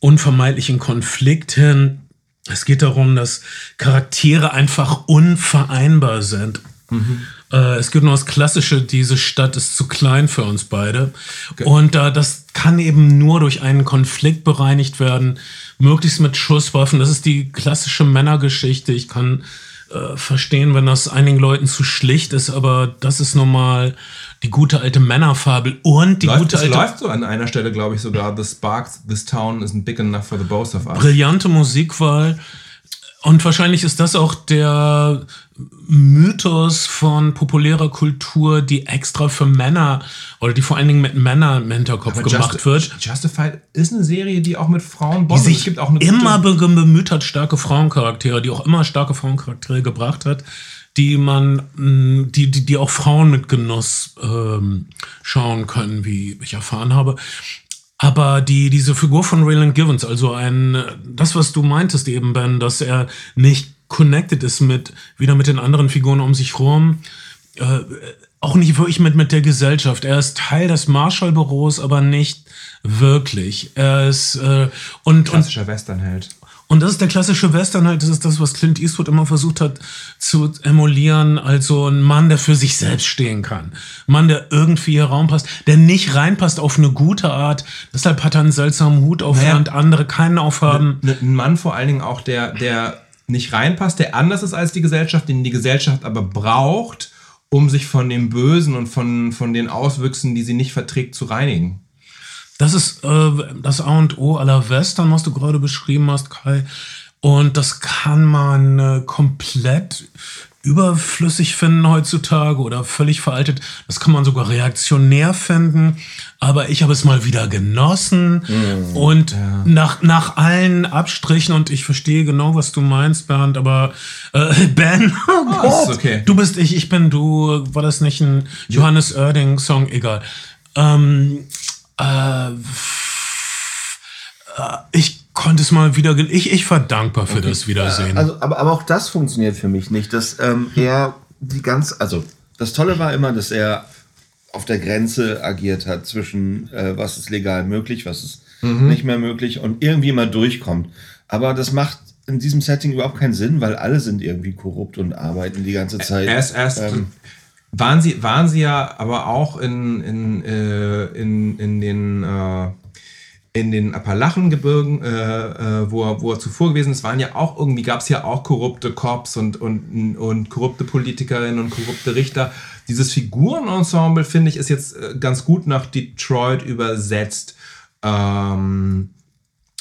unvermeidlichen Konflikt hin. Es geht darum, dass Charaktere einfach unvereinbar sind. Äh, es gibt nur das Klassische, diese Stadt ist zu klein für uns beide. Und äh, das kann eben nur durch einen Konflikt bereinigt werden, möglichst mit Schusswaffen. Das ist die klassische Männergeschichte. Ich kann äh, verstehen, wenn das einigen Leuten zu schlicht ist, aber das ist normal die gute alte Männerfabel und die Läuft, gute es alte läuft so an einer Stelle, glaube ich, sogar The Sparks, This Town isn't big enough for the both of us. brillante Musikwahl. Und wahrscheinlich ist das auch der Mythos von populärer Kultur, die extra für Männer oder die vor allen Dingen mit Männern im Hinterkopf Aber gemacht Justi- wird. Justified ist eine Serie, die auch mit Frauen Die bonded. sich gibt auch eine immer bemüht hat, starke Frauencharaktere, die auch immer starke Frauencharaktere gebracht hat, die man, mh, die, die, die auch Frauen mit Genuss ähm, schauen können, wie ich erfahren habe. Aber die, diese Figur von Raylan Givens, also ein, das, was du meintest eben, Ben, dass er nicht connected ist mit, wieder mit den anderen Figuren um sich rum, äh, auch nicht wirklich mit, mit der Gesellschaft. Er ist Teil des Marshall-Büros, aber nicht wirklich. Er ist, äh, und klassischer Westernheld. Und das ist der klassische Western halt, das ist das, was Clint Eastwood immer versucht hat zu emulieren. Also ein Mann, der für sich selbst stehen kann. Ein Mann, der irgendwie hier Raum passt, der nicht reinpasst auf eine gute Art. Deshalb hat er einen seltsamen Hut auf, Naja. während andere keinen aufhaben. Ein Mann vor allen Dingen auch, der, der nicht reinpasst, der anders ist als die Gesellschaft, den die Gesellschaft aber braucht, um sich von dem Bösen und von, von den Auswüchsen, die sie nicht verträgt, zu reinigen. Das ist äh, das A und O aller Western, was du gerade beschrieben hast, Kai. Und das kann man äh, komplett überflüssig finden heutzutage oder völlig veraltet. Das kann man sogar reaktionär finden. Aber ich habe es mal wieder genossen mm, und ja. nach, nach allen Abstrichen und ich verstehe genau, was du meinst, Bernd, aber äh, (laughs) Ben, oh oh, okay. du bist ich, ich bin du. War das nicht ein Johannes Oerding-Song? Egal. Ähm, äh, äh ich konnte es mal wieder. Ich, ich war dankbar für okay. das Wiedersehen. Also, aber, aber auch das funktioniert für mich nicht, dass ähm, er die ganz. Also, das Tolle war immer, dass er auf der Grenze agiert hat zwischen, äh, was ist legal möglich, was ist mhm. nicht mehr möglich und irgendwie mal durchkommt. Aber das macht in diesem Setting überhaupt keinen Sinn, weil alle sind irgendwie korrupt und arbeiten die ganze Zeit. Erst, erst ähm, waren sie, waren sie ja aber auch in, in, äh, in, in den äh, in den Appalachengebirgen, äh, äh, wo, er, wo er zuvor gewesen ist, waren ja auch irgendwie, gab es ja auch korrupte Cops und, und, und korrupte Politikerinnen und korrupte Richter. Dieses Figurenensemble, finde ich, ist jetzt äh, ganz gut nach Detroit übersetzt. Ähm,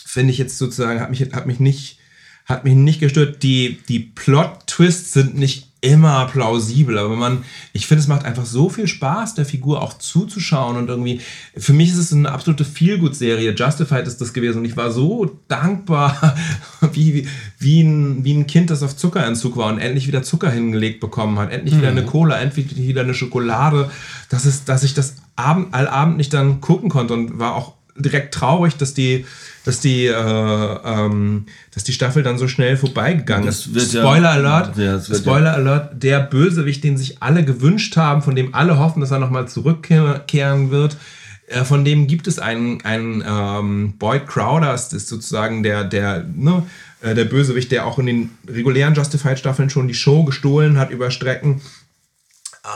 finde ich jetzt sozusagen, hat mich, hat mich nicht, hat mich nicht gestört. Die, die Plot-Twists sind nicht immer plausibel, aber man, ich finde, es macht einfach so viel Spaß, der Figur auch zuzuschauen und irgendwie, für mich ist es eine absolute Feelgood-Serie. Justified ist das gewesen und ich war so dankbar, (laughs) wie, wie, ein, wie ein Kind, das auf Zuckerentzug war und endlich wieder Zucker hingelegt bekommen hat, endlich mhm. wieder eine Cola, endlich wieder eine Schokolade, dass, es, dass ich das Abend, allabend nicht dann gucken konnte und war auch direkt traurig, dass die, dass die, äh, ähm, dass die Staffel dann so schnell vorbeigegangen ist. Spoiler ja, Alert, ja, Spoiler ja. Alert, der Bösewicht, den sich alle gewünscht haben, von dem alle hoffen, dass er nochmal zurückkehren wird, äh, von dem gibt es einen, einen ähm, Boyd Crowder, das ist sozusagen der, der, ne, äh, der Bösewicht, der auch in den regulären Justified-Staffeln schon die Show gestohlen hat über Strecken.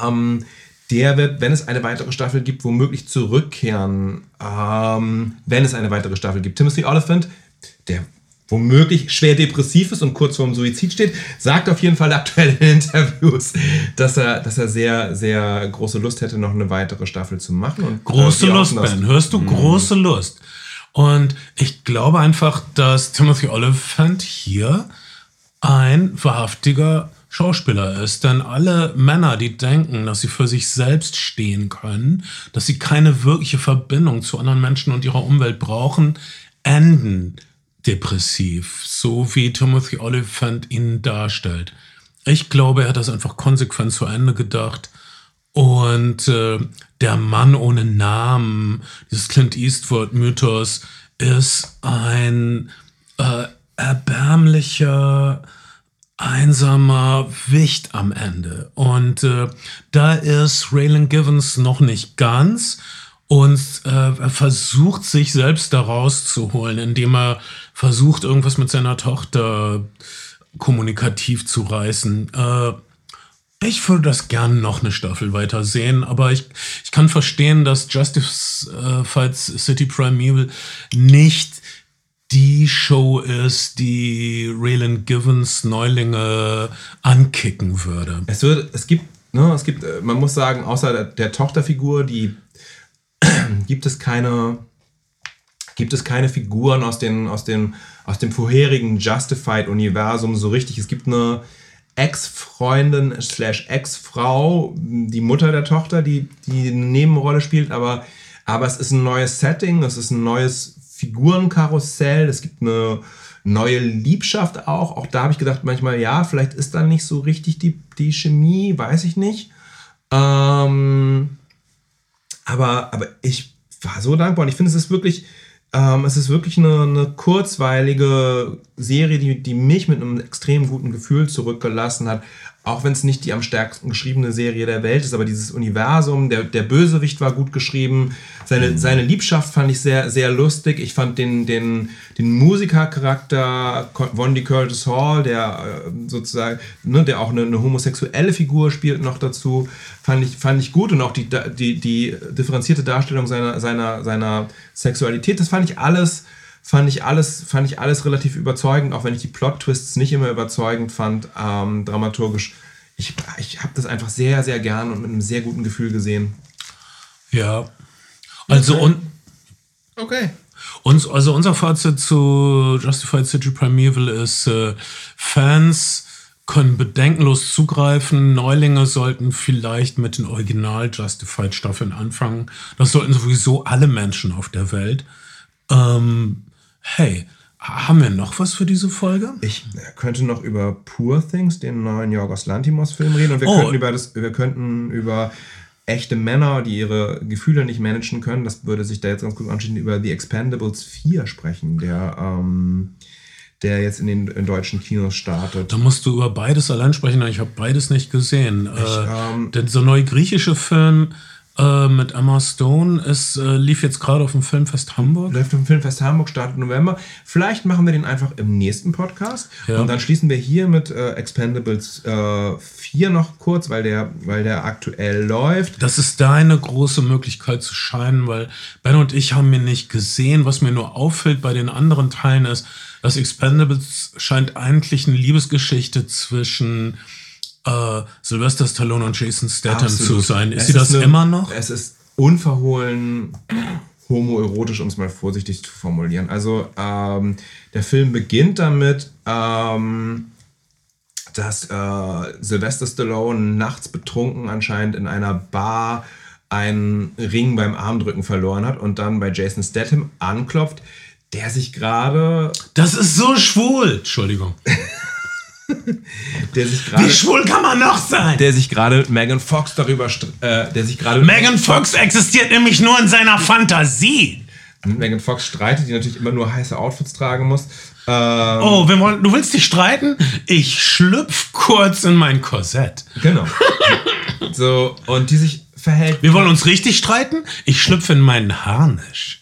Ähm, der wird, wenn es eine weitere Staffel gibt, womöglich zurückkehren, ähm, wenn es eine weitere Staffel gibt. Timothy Oliphant, der womöglich schwer depressiv ist und kurz vorm Suizid steht, sagt auf jeden Fall aktuell in Interviews, dass er, dass er sehr, sehr große Lust hätte, noch eine weitere Staffel zu machen. Und große Lust, Ben. Hörst du? Mhm. Große Lust. Und ich glaube einfach, dass Timothy Oliphant hier ein wahrhaftiger Schauspieler ist. Denn alle Männer, die denken, dass sie für sich selbst stehen können, dass sie keine wirkliche Verbindung zu anderen Menschen und ihrer Umwelt brauchen, enden depressiv, so wie Timothy Oliphant ihn darstellt. Ich glaube, er hat das einfach konsequent zu Ende gedacht. Und äh, der Mann ohne Namen, dieses Clint Eastwood-Mythos, ist ein äh, erbärmlicher, einsamer Wicht am Ende. Und äh, da ist Raylan Givens noch nicht ganz. Und äh, er versucht sich selbst da rauszuholen, indem er versucht, irgendwas mit seiner Tochter kommunikativ zu reißen. Äh, ich würde das gerne noch eine Staffel weiter sehen, aber ich, ich kann verstehen, dass Justice äh, Fights City Primeval nicht die Show ist, die Raylan Givens Neulinge ankicken würde. Es, wird, es gibt, ne, es gibt, äh, man muss sagen, außer der, der Tochterfigur, die (clears throat) gibt es keine, gibt es keine Figuren aus, den, aus, dem, aus dem vorherigen Justified-Universum so richtig. Es gibt eine Ex-Freundin slash Ex-Frau, die Mutter der Tochter, die, die eine Nebenrolle spielt, aber, aber es ist ein neues Setting, es ist ein neues Figurenkarussell, es gibt eine neue Liebschaft auch. Auch da habe ich gedacht, manchmal, ja, vielleicht ist da nicht so richtig die, die Chemie, weiß ich nicht. Ähm, aber, aber ich war so dankbar und ich finde, es ist wirklich, ähm, es ist wirklich eine, eine kurzweilige Serie, die, die mich mit einem extrem guten Gefühl zurückgelassen hat auch wenn es nicht die am stärksten geschriebene Serie der Welt ist, aber dieses Universum, der, der Bösewicht war gut geschrieben, seine, mhm. seine Liebschaft fand ich sehr, sehr lustig. Ich fand den, den, den Musikercharakter Wondi Curtis Hall, der äh, sozusagen, ne, der auch eine, eine, homosexuelle Figur spielt noch dazu, fand ich, fand ich gut und auch die, die, die differenzierte Darstellung seiner, seiner, seiner Sexualität, das fand ich alles fand ich alles, fand ich alles relativ überzeugend, auch wenn ich die Plot-Twists nicht immer überzeugend fand, ähm, dramaturgisch. Ich, ich habe das einfach sehr, sehr gern und mit einem sehr guten Gefühl gesehen. Ja. Also und Okay. Uns, also unser Fazit zu Justified City Primeval ist, äh, Fans können bedenkenlos zugreifen. Neulinge sollten vielleicht mit den Original Justified Staffeln anfangen. Das sollten sowieso alle Menschen auf der Welt. Ähm, hey, haben wir noch was für diese Folge? Ich könnte noch über Poor Things, den neuen Yorgos Lantimos-Film reden. Und wir, Oh. könnten über das, wir könnten über echte Männer, die ihre Gefühle nicht managen können. Das würde sich da jetzt ganz gut anschließen, über The Expendables 4 sprechen, der, ähm, der jetzt in den in deutschen Kinos startet. Da musst du über beides allein sprechen. Ich habe beides nicht gesehen. ähm, äh, der, dieser neue griechische Film äh, mit Emma Stone ist, äh, lief jetzt gerade auf dem Filmfest Hamburg. Läuft im Filmfest Hamburg, startet November. Vielleicht machen wir den einfach im nächsten Podcast. Ja. Und dann schließen wir hier mit äh, Expendables äh, 4 noch kurz, weil der, weil der aktuell läuft. Das ist deine große Möglichkeit zu scheinen, weil Ben und ich haben ihn nicht gesehen. Was mir nur auffällt bei den anderen Teilen ist, dass Expendables scheint eigentlich eine Liebesgeschichte zwischen äh, Sylvester Stallone und Jason Statham zu sein. Ist Es sie das eine- immer noch? Es ist unverhohlen homoerotisch, um es mal vorsichtig zu formulieren. Also ähm, der Film beginnt damit, ähm, dass äh, Sylvester Stallone nachts betrunken anscheinend in einer Bar einen Ring beim Armdrücken verloren hat und dann bei Jason Statham anklopft, der sich gerade, Das ist so schwul. Entschuldigung. (laughs) der sich Wie gerade, schwul kann man noch sein? der sich gerade mit Megan Fox darüber, äh, der sich gerade Megan Fox existiert nämlich nur in seiner Fantasie. mit Megan Fox streitet, die natürlich immer nur heiße Outfits tragen muss. Ähm, Oh, wir wollen, du willst dich streiten? Ich schlüpf kurz in mein Korsett. Genau. so, und die sich verhält. Wir wollen uns richtig streiten? Ich schlüpfe in meinen Harnisch.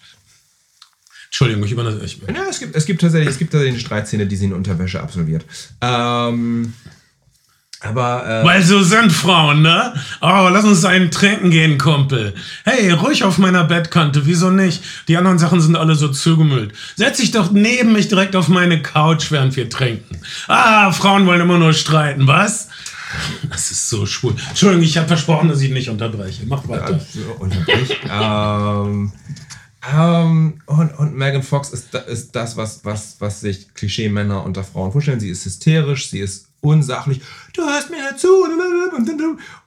Entschuldigung, ich übernehme. Ich, Ja, es gibt, es gibt tatsächlich, es gibt tatsächlich eine Streitszene, die sie in Unterwäsche absolviert. Ähm, aber äh, weil so sind Frauen, ne? Oh, lass uns einen trinken gehen, Kumpel. Hey, ruhig auf meiner Bettkante, wieso nicht? Die anderen Sachen sind alle so zugemüllt. Setz dich doch neben mich direkt auf meine Couch, während wir trinken. Ah, Frauen wollen immer nur streiten, was? Das ist so schwul. Entschuldigung, ich habe versprochen, dass ich nicht unterbreche. Mach weiter. so, unterbrich. ähm, ähm, und, und Megan Fox ist, ist das, was, was, was sich Klischee-Männer unter Frauen vorstellen. Sie ist hysterisch, sie ist unsachlich. Du hörst mir zu.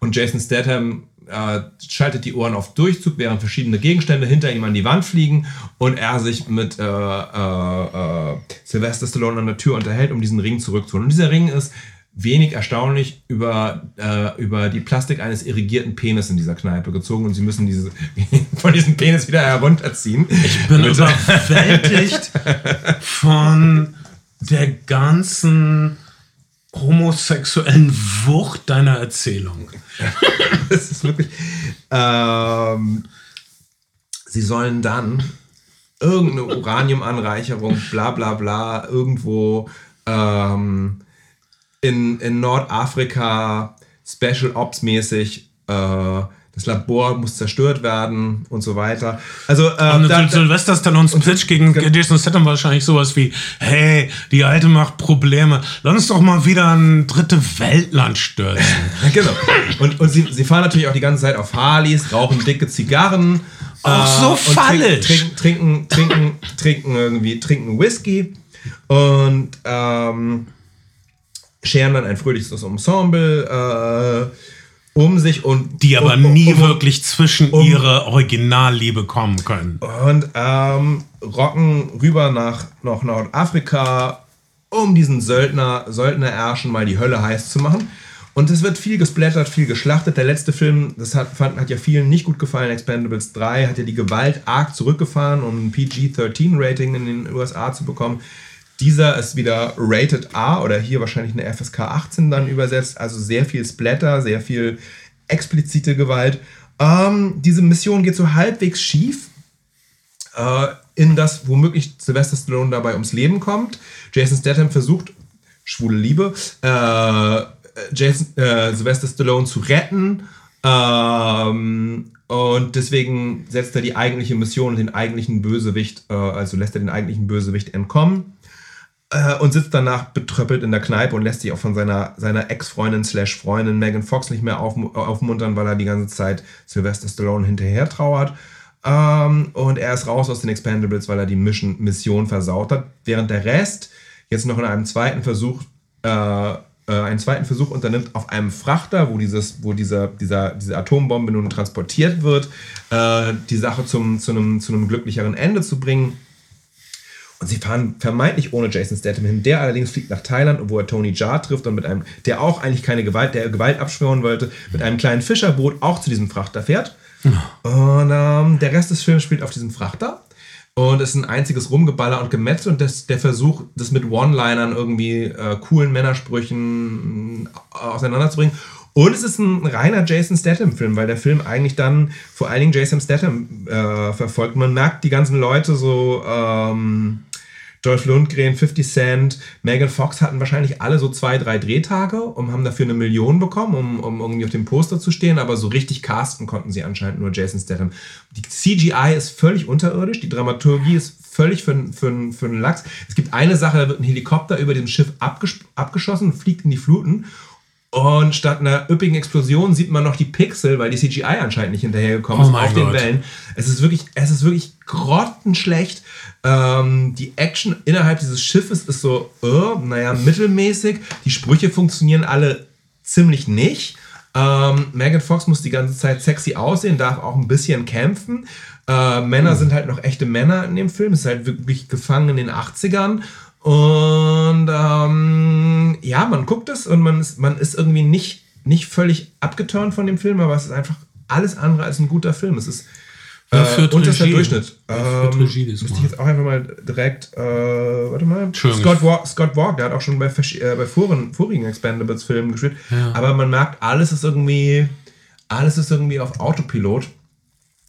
Und Jason Statham äh, schaltet die Ohren auf Durchzug, während verschiedene Gegenstände hinter ihm an die Wand fliegen und er sich mit äh, äh, äh, Sylvester Stallone an der Tür unterhält, um diesen Ring zurückzuholen. Und dieser Ring ist wenig erstaunlich über, äh, über die Plastik eines irrigierten Penis in dieser Kneipe gezogen und sie müssen diese, (laughs) von diesem Penis wieder herunterziehen. Ich bin überwältigt von der ganzen homosexuellen Wucht deiner Erzählung. (laughs) Das ist wirklich. Ähm, sie sollen dann irgendeine Uraniumanreicherung, bla bla bla, irgendwo ähm, in, in Nordafrika Special Ops mäßig. Äh, das Labor muss zerstört werden und so weiter. Also ähm, da, Sylvester Stallones Pitch gegen Jason Statham wahrscheinlich sowas wie, hey, die Alte macht Probleme. Lass uns doch mal wieder ein dritte Weltland stürzen. (laughs) genau. Und, und sie, sie fahren natürlich auch die ganze Zeit auf Harleys, rauchen dicke Zigarren. Auch so und fallisch. Trinken, trinken, trinken, trinken, trinken irgendwie, trinken Whisky und ähm, scheren dann ein fröhliches Ensemble äh, um sich und Die aber um, um, nie um, wirklich zwischen ihre Originalliebe kommen können. und ähm, rocken rüber nach, nach Nordafrika, um diesen Söldner, Söldnerärschen mal die Hölle heiß zu machen. Und es wird viel gesplattert, viel geschlachtet. Der letzte Film, das hat, fand, hat ja vielen nicht gut gefallen, Expendables 3, hat ja die Gewalt arg zurückgefahren, um ein PG-13-Rating in den USA zu bekommen. Dieser ist wieder Rated A oder hier wahrscheinlich eine FSK 18 dann übersetzt. Also sehr viel Splatter, sehr viel explizite Gewalt. Ähm, diese Mission geht so halbwegs schief äh, in das womöglich Sylvester Stallone dabei ums Leben kommt. Jason Statham versucht, schwule Liebe, äh, Jason, äh, Sylvester Stallone zu retten. Ähm, und deswegen setzt er die eigentliche Mission und den eigentlichen Bösewicht, äh, also lässt er den eigentlichen Bösewicht entkommen äh, und sitzt danach betröppelt in der Kneipe und lässt sich auch von seiner, seiner Ex-Freundin slash Freundin Megan Fox nicht mehr auf, aufmuntern, weil er die ganze Zeit Sylvester Stallone hinterher trauert. Ähm, und er ist raus aus den Expendables, weil er die Mission, Mission versaut hat. Während der Rest jetzt noch in einem zweiten Versuch äh, äh, einen zweiten Versuch unternimmt auf einem Frachter, wo, dieses, wo dieser, dieser, diese Atombombe nun transportiert wird, äh, die Sache zum, zu, einem, zu einem glücklicheren Ende zu bringen. Und sie fahren vermeintlich ohne Jason Statham hin. Der allerdings fliegt nach Thailand, wo er Tony Jaa trifft und mit einem, der auch eigentlich keine Gewalt, der Gewalt abschwören wollte, mit einem kleinen Fischerboot auch zu diesem Frachter fährt. Und ähm, der Rest des Films spielt auf diesem Frachter. Und es ist ein einziges Rumgeballer und Gemetzel und das, der Versuch, das mit One-Linern irgendwie äh, coolen Männersprüchen äh, auseinanderzubringen. Und es ist ein reiner Jason Statham-Film, weil der Film eigentlich dann vor allen Dingen Jason Statham äh, verfolgt. Man merkt die ganzen Leute so, ähm, Dolph Lundgren, 50 Cent, Megan Fox hatten wahrscheinlich alle so zwei, drei Drehtage und haben dafür eine Million bekommen, um, um irgendwie auf dem Poster zu stehen, aber so richtig casten konnten sie anscheinend nur Jason Statham. Die CGI ist völlig unterirdisch, die Dramaturgie ist völlig für, für, für einen Lachs. Es gibt eine Sache, da wird ein Helikopter über dem Schiff abgesch abgeschossen, fliegt in die Fluten und statt einer üppigen Explosion sieht man noch die Pixel, weil die CGI anscheinend nicht hinterhergekommen Oh ist auf den Gott. Wellen. Es ist wirklich, es ist wirklich grottenschlecht. Ähm, die Action innerhalb dieses Schiffes ist so, äh, naja, mittelmäßig. Die Sprüche funktionieren alle ziemlich nicht. Ähm, Megan Fox muss die ganze Zeit sexy aussehen, darf auch ein bisschen kämpfen. Äh, Männer sind halt noch echte Männer in dem Film. Es ist halt wirklich gefangen in den 80ern. Und ähm, ja, man guckt es und man ist, man ist irgendwie nicht, nicht völlig abgeturnt von dem Film, aber es ist einfach alles andere als ein guter Film. Es ist äh, führt unterster Regie? Durchschnitt. Wer führt Ähm, Regie diesmal? müsste ich jetzt auch einfach mal direkt, äh, warte mal. Scott, Wa Scott Walk, der hat auch schon bei, äh, bei vorigen, vorigen Expendables-Filmen gespielt. Ja. Aber man merkt, alles ist irgendwie, alles ist irgendwie auf Autopilot.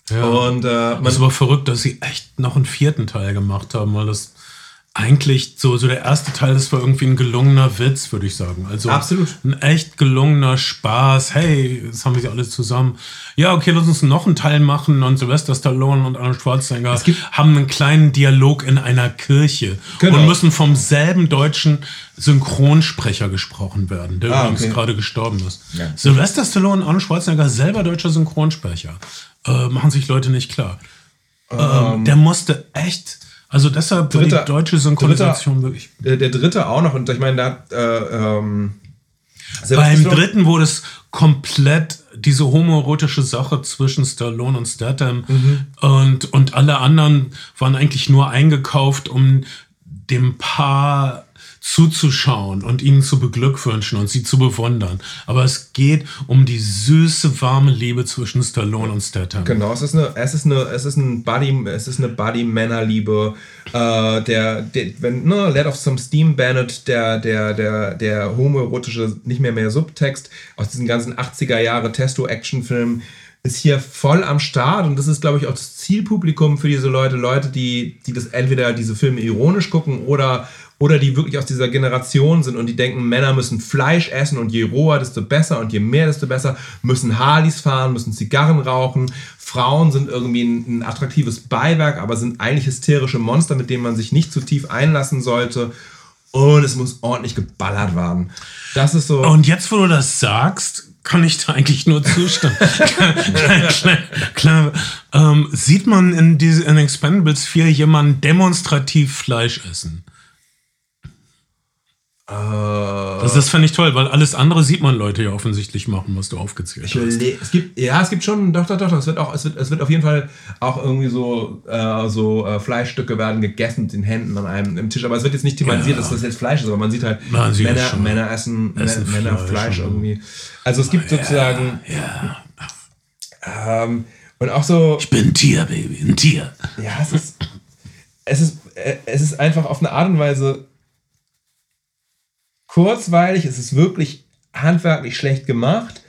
Ja. Und äh, man, Das ist aber verrückt, dass sie echt noch einen vierten Teil gemacht haben, weil das eigentlich so, so der erste Teil, das war irgendwie ein gelungener Witz, würde ich sagen. Also Absolut. ein echt gelungener Spaß. Hey, jetzt haben wir sie alle zusammen. Ja, okay, lass uns noch einen Teil machen und Sylvester Stallone und Arnold Schwarzenegger haben einen kleinen Dialog in einer Kirche Genau. und müssen vom selben deutschen Synchronsprecher gesprochen werden, der Ah, übrigens okay. gerade gestorben ist. Ja. Sylvester Stallone und Arnold Schwarzenegger, selber deutscher Synchronsprecher. Äh, machen sich Leute nicht klar. Ähm, der musste echt, also deshalb Dritter- die deutsche Synchronisation wirklich. der, der dritte auch noch, und ich meine, da hat, äh, ähm, Beim dritten wurde es komplett diese homoerotische Sache zwischen Stallone und Statham und, und alle anderen waren eigentlich nur eingekauft, um dem Paar zuzuschauen und ihnen zu beglückwünschen und sie zu bewundern. Aber es geht um die süße, warme Liebe zwischen Stallone und Statham. Genau, es ist eine, es ist eine, es ist ein Buddy, es ist eine Buddy-Männerliebe. Äh, der, der, wenn, ne, Let of Some Steam Bennett, der, der, der, der homoerotische, nicht mehr mehr Subtext aus diesen ganzen 80er Jahre Testo-Action-Filmen ist hier voll am Start und das ist, glaube ich, auch das Zielpublikum für diese Leute, Leute, die, die das entweder diese Filme ironisch gucken oder oder die wirklich aus dieser Generation sind und die denken, Männer müssen Fleisch essen und je roher, desto besser und je mehr, desto besser, müssen Harleys fahren, müssen Zigarren rauchen. Frauen sind irgendwie ein, ein attraktives Beiwerk, aber sind eigentlich hysterische Monster, mit denen man sich nicht zu tief einlassen sollte. Und es muss ordentlich geballert werden. Das ist so. Und jetzt, wo du das sagst, kann ich da eigentlich nur zustimmen. (laughs) klar, klar, klar ähm, sieht man in, diese, in Expendables 4 jemanden demonstrativ Fleisch essen. Äh, Also das fände ich toll, weil alles andere sieht man Leute ja offensichtlich machen, was du aufgezählt hast. es gibt, ja, es gibt schon, doch, doch, doch, es wird auch, es wird, es wird auf jeden Fall auch irgendwie so, äh, so äh, Fleischstücke werden gegessen mit den Händen an einem im Tisch, aber es wird jetzt nicht thematisiert, Ja. dass das jetzt Fleisch ist, aber man sieht halt Man sieht Männer. Männer essen, Essen Mä- Männer Fleisch, Fleisch, ja. irgendwie. Also es gibt sozusagen, Ja, ähm, und auch so, ich bin ein Tier, Baby, ein Tier. ja, es ist, es ist, äh, es ist einfach auf eine Art und Weise kurzweilig, es ist wirklich handwerklich schlecht gemacht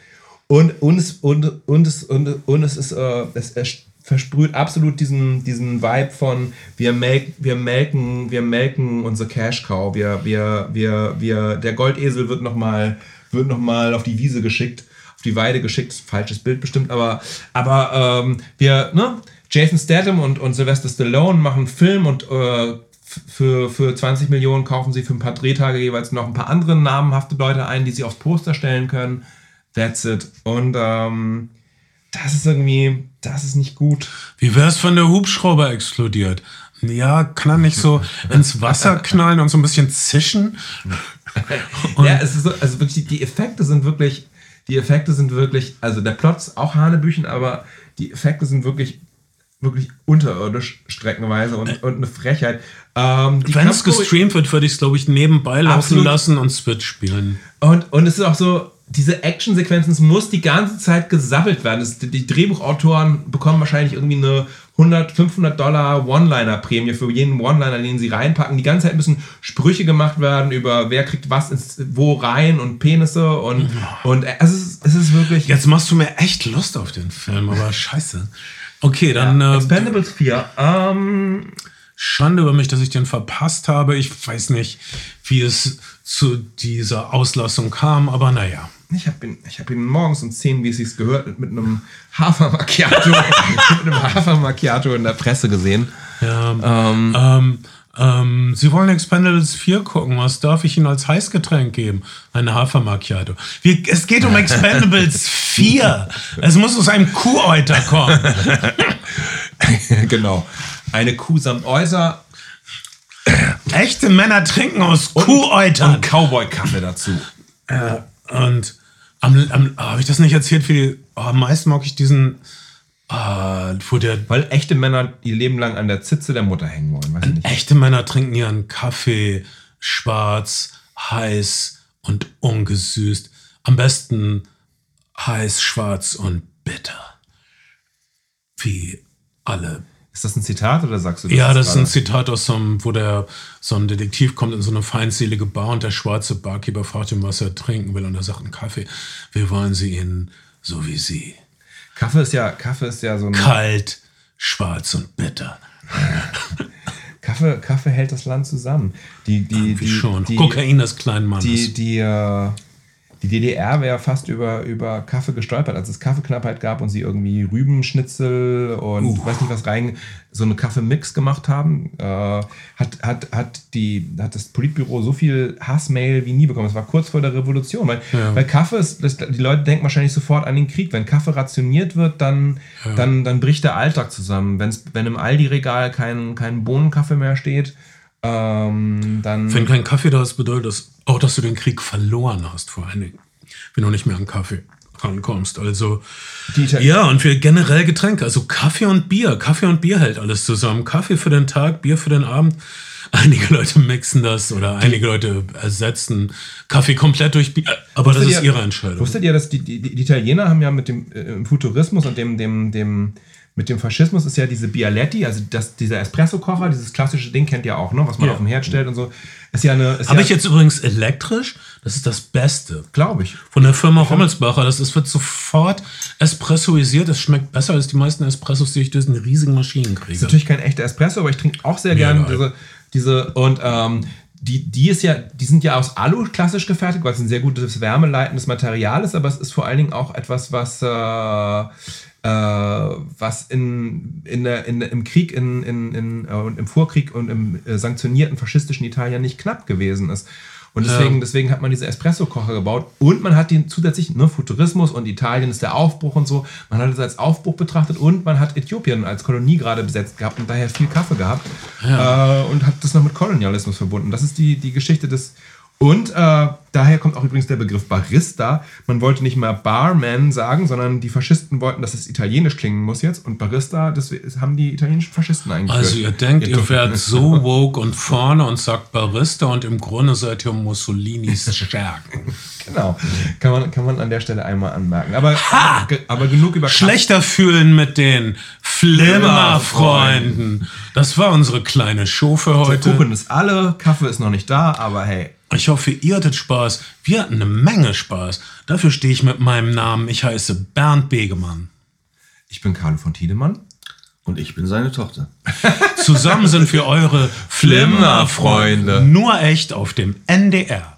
und, und, es, und, und, es, und, und es ist, äh, es, es versprüht absolut diesen, diesen Vibe von wir, melk, wir melken, wir melken unsere Cash Cow, wir, wir, wir, wir, der Goldesel wird nochmal wird noch mal auf die Wiese geschickt, auf die Weide geschickt, falsches Bild bestimmt, aber, aber ähm, wir, ne, Jason Statham und, und Sylvester Stallone machen Film und äh, für, für 20 Millionen kaufen sie für ein paar Drehtage jeweils noch ein paar andere namenhafte Leute ein, die sie aufs Poster stellen können. That's it. Und ähm, das ist irgendwie, das ist nicht gut. Wie wär's, wenn der Hubschrauber explodiert? Ja, kann er nicht so (laughs) ins Wasser knallen und so ein bisschen zischen? (laughs) ja, es ist so, also wirklich, die Effekte sind wirklich, die Effekte sind wirklich, also der Plot ist auch Hanebüchen, aber die Effekte sind wirklich, wirklich unterirdisch streckenweise und, und eine Frechheit. Ähm, Wenn es gestreamt wird, würde ich es, glaube ich, nebenbei laufen Absolut. lassen und Switch spielen. Und, und es ist auch so, diese Actionsequenzen, es muss die ganze Zeit gesammelt werden. Es, die Drehbuchautoren bekommen wahrscheinlich irgendwie eine 100, 500 Dollar One-Liner-Prämie für jeden One-Liner, den sie reinpacken. Die ganze Zeit müssen Sprüche gemacht werden über wer kriegt was ins, wo rein und Penisse und, und es, ist, es ist wirklich... Jetzt machst du mir echt Lust auf den Film, aber scheiße. Okay, dann äh, Expendables 4. Ähm, Schande über mich, dass ich den verpasst habe. Ich weiß nicht, wie es zu dieser Auslassung kam, aber naja. ich habe ihn, ich hab ihn morgens um 10, wie es sich gehört, mit einem Hafer-Macchiato (laughs) mit einem Hafer-Macchiato in der Presse gesehen. Ja, ähm, ähm, Sie wollen Expendables 4 gucken. Was darf ich Ihnen als Heißgetränk geben? Eine Hafermacchiato. Wir, es geht um Expendables 4. (laughs) Es muss aus einem Kuhäuter kommen. (laughs) genau. Eine Kuh samt Äußer Echte Männer trinken aus Kuhäutern. und Cowboy-Kaffee dazu. Äh, und am, am, habe ich das nicht erzählt? Wie, oh, am meisten mag ich diesen, wo der Weil echte Männer ihr Leben lang an der Zitze der Mutter hängen wollen. Weiß ich nicht. echte Männer trinken ihren Kaffee schwarz, heiß und ungesüßt. Am besten heiß, schwarz und bitter. Wie alle. Ist das ein Zitat oder sagst du das? Ja, das ist ein? Zitat aus so einem, wo der so ein Detektiv kommt in so eine feindselige Bar und der schwarze Barkeeper fragt ihn, was er trinken will und er sagt einen Kaffee. Wir wollen sie ihnen so wie sie. Kaffee ist ja, Kaffee ist ja so ein. Kalt, schwarz und bitter. (laughs) Kaffee, Kaffee hält das Land zusammen. Die, die, Wie die, schon. Die, Kokain des kleinen Mannes. die, die, äh, die DDR wäre fast über, über Kaffee gestolpert, als es Kaffeeknappheit gab und sie irgendwie Rübenschnitzel und Uh. weiß nicht was rein, so eine Kaffeemix gemacht haben, äh, hat, hat, hat, die, hat das Politbüro so viel Hassmail wie nie bekommen. Es war kurz vor der Revolution, weil, Ja. weil Kaffee ist, das, die Leute denken wahrscheinlich sofort an den Krieg. Wenn Kaffee rationiert wird, dann, dann, dann bricht der Alltag zusammen. Wenn's, wenn im Aldi-Regal kein, kein Bohnenkaffee mehr steht, ähm, dann. Wenn kein Kaffee da ist, bedeutet das auch, dass du den Krieg verloren hast, vor allen Dingen. Wenn du nicht mehr an Kaffee rankommst. Also, Die Italiener- ja, und wir generell Getränke. Also Kaffee und Bier. Kaffee und Bier hält alles zusammen. Kaffee für den Tag, Bier für den Abend. (laughs) Einige Leute mixen das oder einige Leute ersetzen Kaffee komplett durch Bier. Aber das Wusstet ist ihr- ihre Entscheidung. Wusstet ihr, dass die, die, die Italiener haben ja mit dem äh, Futurismus und dem, dem, dem, mit dem Faschismus ist ja diese Bialetti, also das, dieser Espresso-Kocher, dieses klassische Ding kennt ihr auch, ne, was man Ja. auf dem Herd stellt und so. Ist ja eine. Habe ja, ich jetzt übrigens elektrisch. Das ist das Beste. Glaube ich. Von der Firma Rommelsbacher. Das ist, wird sofort espressoisiert. Es schmeckt besser als die meisten Espressos, die ich durch diese riesigen Maschinen kriege. Ist natürlich kein echter Espresso, aber ich trinke auch sehr gerne diese, diese und ähm, die, die ist ja, die sind ja aus Alu klassisch gefertigt, weil es ein sehr gutes wärmeleitendes Material ist, aber es ist vor allen Dingen auch etwas, was äh, äh, was in, in in, im Krieg, in, in, in, äh, im Vorkrieg und im äh, sanktionierten faschistischen Italien nicht knapp gewesen ist. Und deswegen, deswegen hat man diese Espresso-Kocher gebaut und man hat den zusätzlich, ne, Futurismus und Italien ist der Aufbruch und so, man hat es als Aufbruch betrachtet und man hat Äthiopien als Kolonie gerade besetzt gehabt und daher viel Kaffee gehabt äh, und hat das noch mit Kolonialismus verbunden. Das ist die, die Geschichte des. Und äh, daher kommt auch übrigens der Begriff Barista. Man wollte nicht mehr Barman sagen, sondern die Faschisten wollten, dass es italienisch klingen muss jetzt. Und Barista, das haben die italienischen Faschisten eingeführt. Also ihr denkt, ihr werdet (laughs) so woke und vorne und sagt Barista und im Grunde seid ihr Mussolinis Stärken. Genau. Kann man, kann man an der Stelle einmal anmerken. Aber, ge- aber genug über Schlechter fühlen mit den Flimmerfreunden. Das war unsere kleine Show für heute. Kuchen ist alle, Kaffee ist noch nicht da, aber hey. Ich hoffe, ihr hattet Spaß. Wir hatten eine Menge Spaß. Dafür stehe ich mit meinem Namen. Ich heiße Bernd Begemann. Ich bin Carlo von Tiedemann. Und ich bin seine Tochter. Zusammen sind wir eure. (laughs) Flimmerfreunde. Nur echt auf dem NDR.